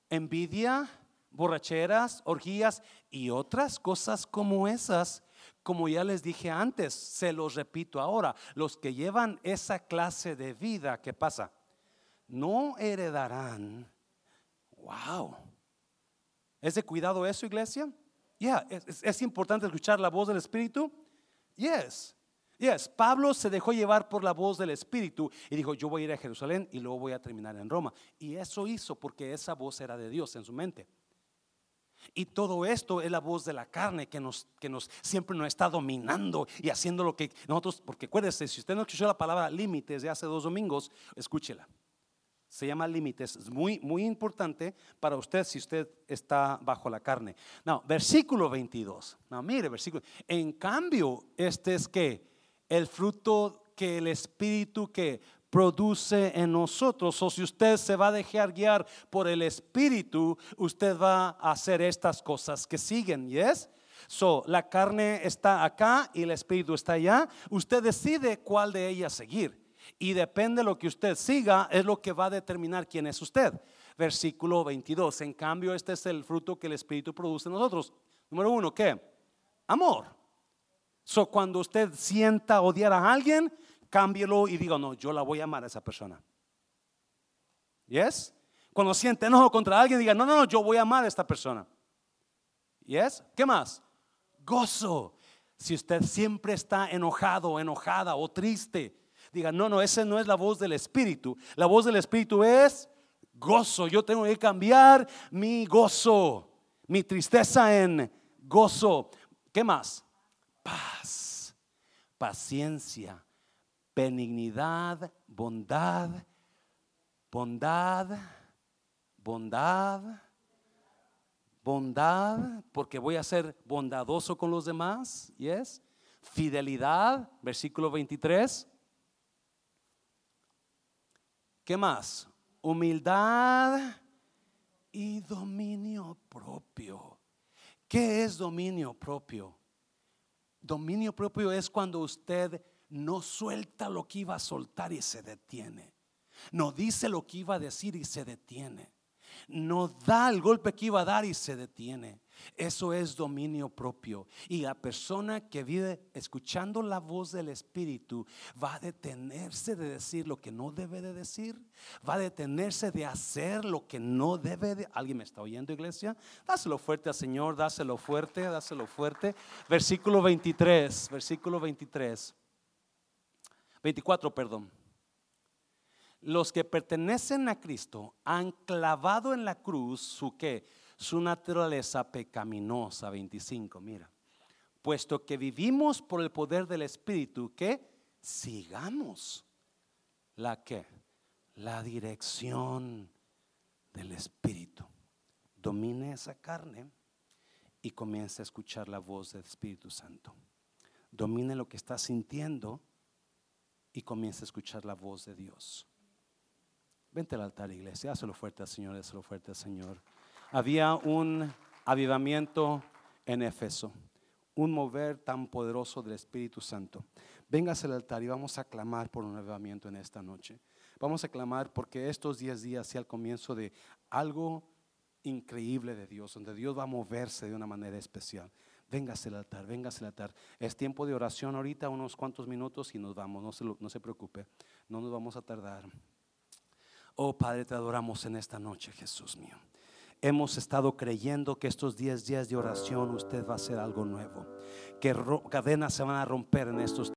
envidia, borracheras, orgías y otras cosas como esas. Como ya les dije antes, se los repito ahora, los que llevan esa clase de vida, ¿qué pasa? No heredarán. Wow. ¿Es de cuidado eso, iglesia? Ya, es, es, importante escuchar la voz del Espíritu. Yes. Yes, Pablo se dejó llevar por la voz del Espíritu y dijo, yo voy a ir a Jerusalén y luego voy a terminar en Roma. Y eso hizo porque esa voz era de Dios en su mente. Y todo esto es la voz de la carne que nos, que nos siempre nos está dominando y haciendo lo que nosotros, porque acuérdese, si usted no escuchó la palabra límites de hace dos domingos, escúchela. Se llama límites, es muy, muy importante para usted si usted está bajo la carne. No, versículo 22. No, mire, versículo. En cambio, este es que el fruto que el Espíritu que produce en nosotros. O si usted se va a dejar guiar por el Espíritu, usted va a hacer estas cosas que siguen. ¿Yes? So, la carne está acá y el Espíritu está allá. Usted decide cuál de ellas seguir. Y depende de lo que usted siga, es lo que va a determinar quién es usted. Versículo 22. En cambio, este es el fruto que el Espíritu produce en nosotros. Número uno, ¿qué? Amor. So, cuando usted sienta odiar a alguien, cámbielo y diga, no, yo la voy a amar a esa persona. ¿Yes? Cuando siente enojo contra alguien, diga, no, no, no, yo voy a amar a esta persona. ¿Yes? ¿Qué más? Gozo. Si usted siempre está enojado, enojada o triste, diga, no, no, esa no es la voz del Espíritu. La voz del Espíritu es gozo. Yo tengo que cambiar mi gozo, mi tristeza en gozo. ¿Qué más? Paz, paciencia, benignidad, bondad, bondad, bondad, bondad, porque voy a ser bondadoso con los demás, ¿yes? Fidelidad, versículo 23. ¿Qué más? Humildad y dominio propio. ¿Qué es dominio propio? Dominio propio es cuando usted no suelta lo que iba a soltar y se detiene. No dice lo que iba a decir y se detiene. No da el golpe que iba a dar y se detiene. Eso es dominio propio. Y la persona que vive escuchando la voz del Espíritu va a detenerse de decir lo que no debe de decir. Va a detenerse de hacer lo que no debe de. ¿Alguien me está oyendo, iglesia? Dáselo fuerte al Señor, dáselo fuerte, dáselo fuerte. Versículo 23, versículo 23. 24, perdón. Los que pertenecen a Cristo han clavado en la cruz su que su naturaleza pecaminosa 25, mira. Puesto que vivimos por el poder del espíritu, que sigamos la que la dirección del espíritu. Domine esa carne y comience a escuchar la voz del Espíritu Santo. Domine lo que está sintiendo y comience a escuchar la voz de Dios. Vente al altar, iglesia. Hazlo fuerte al Señor, hazlo fuerte al Señor. Había un avivamiento en Éfeso, un mover tan poderoso del Espíritu Santo. Véngase al altar y vamos a clamar por un avivamiento en esta noche. Vamos a clamar porque estos 10 días sea el comienzo de algo increíble de Dios, donde Dios va a moverse de una manera especial. Véngase al altar, véngase al altar. Es tiempo de oración ahorita, unos cuantos minutos y nos vamos, no se, no se preocupe, no nos vamos a tardar. Oh Padre, te adoramos en esta noche, Jesús mío. Hemos estado creyendo que estos 10 días de oración usted va a hacer algo nuevo, que cadenas se van a romper en estos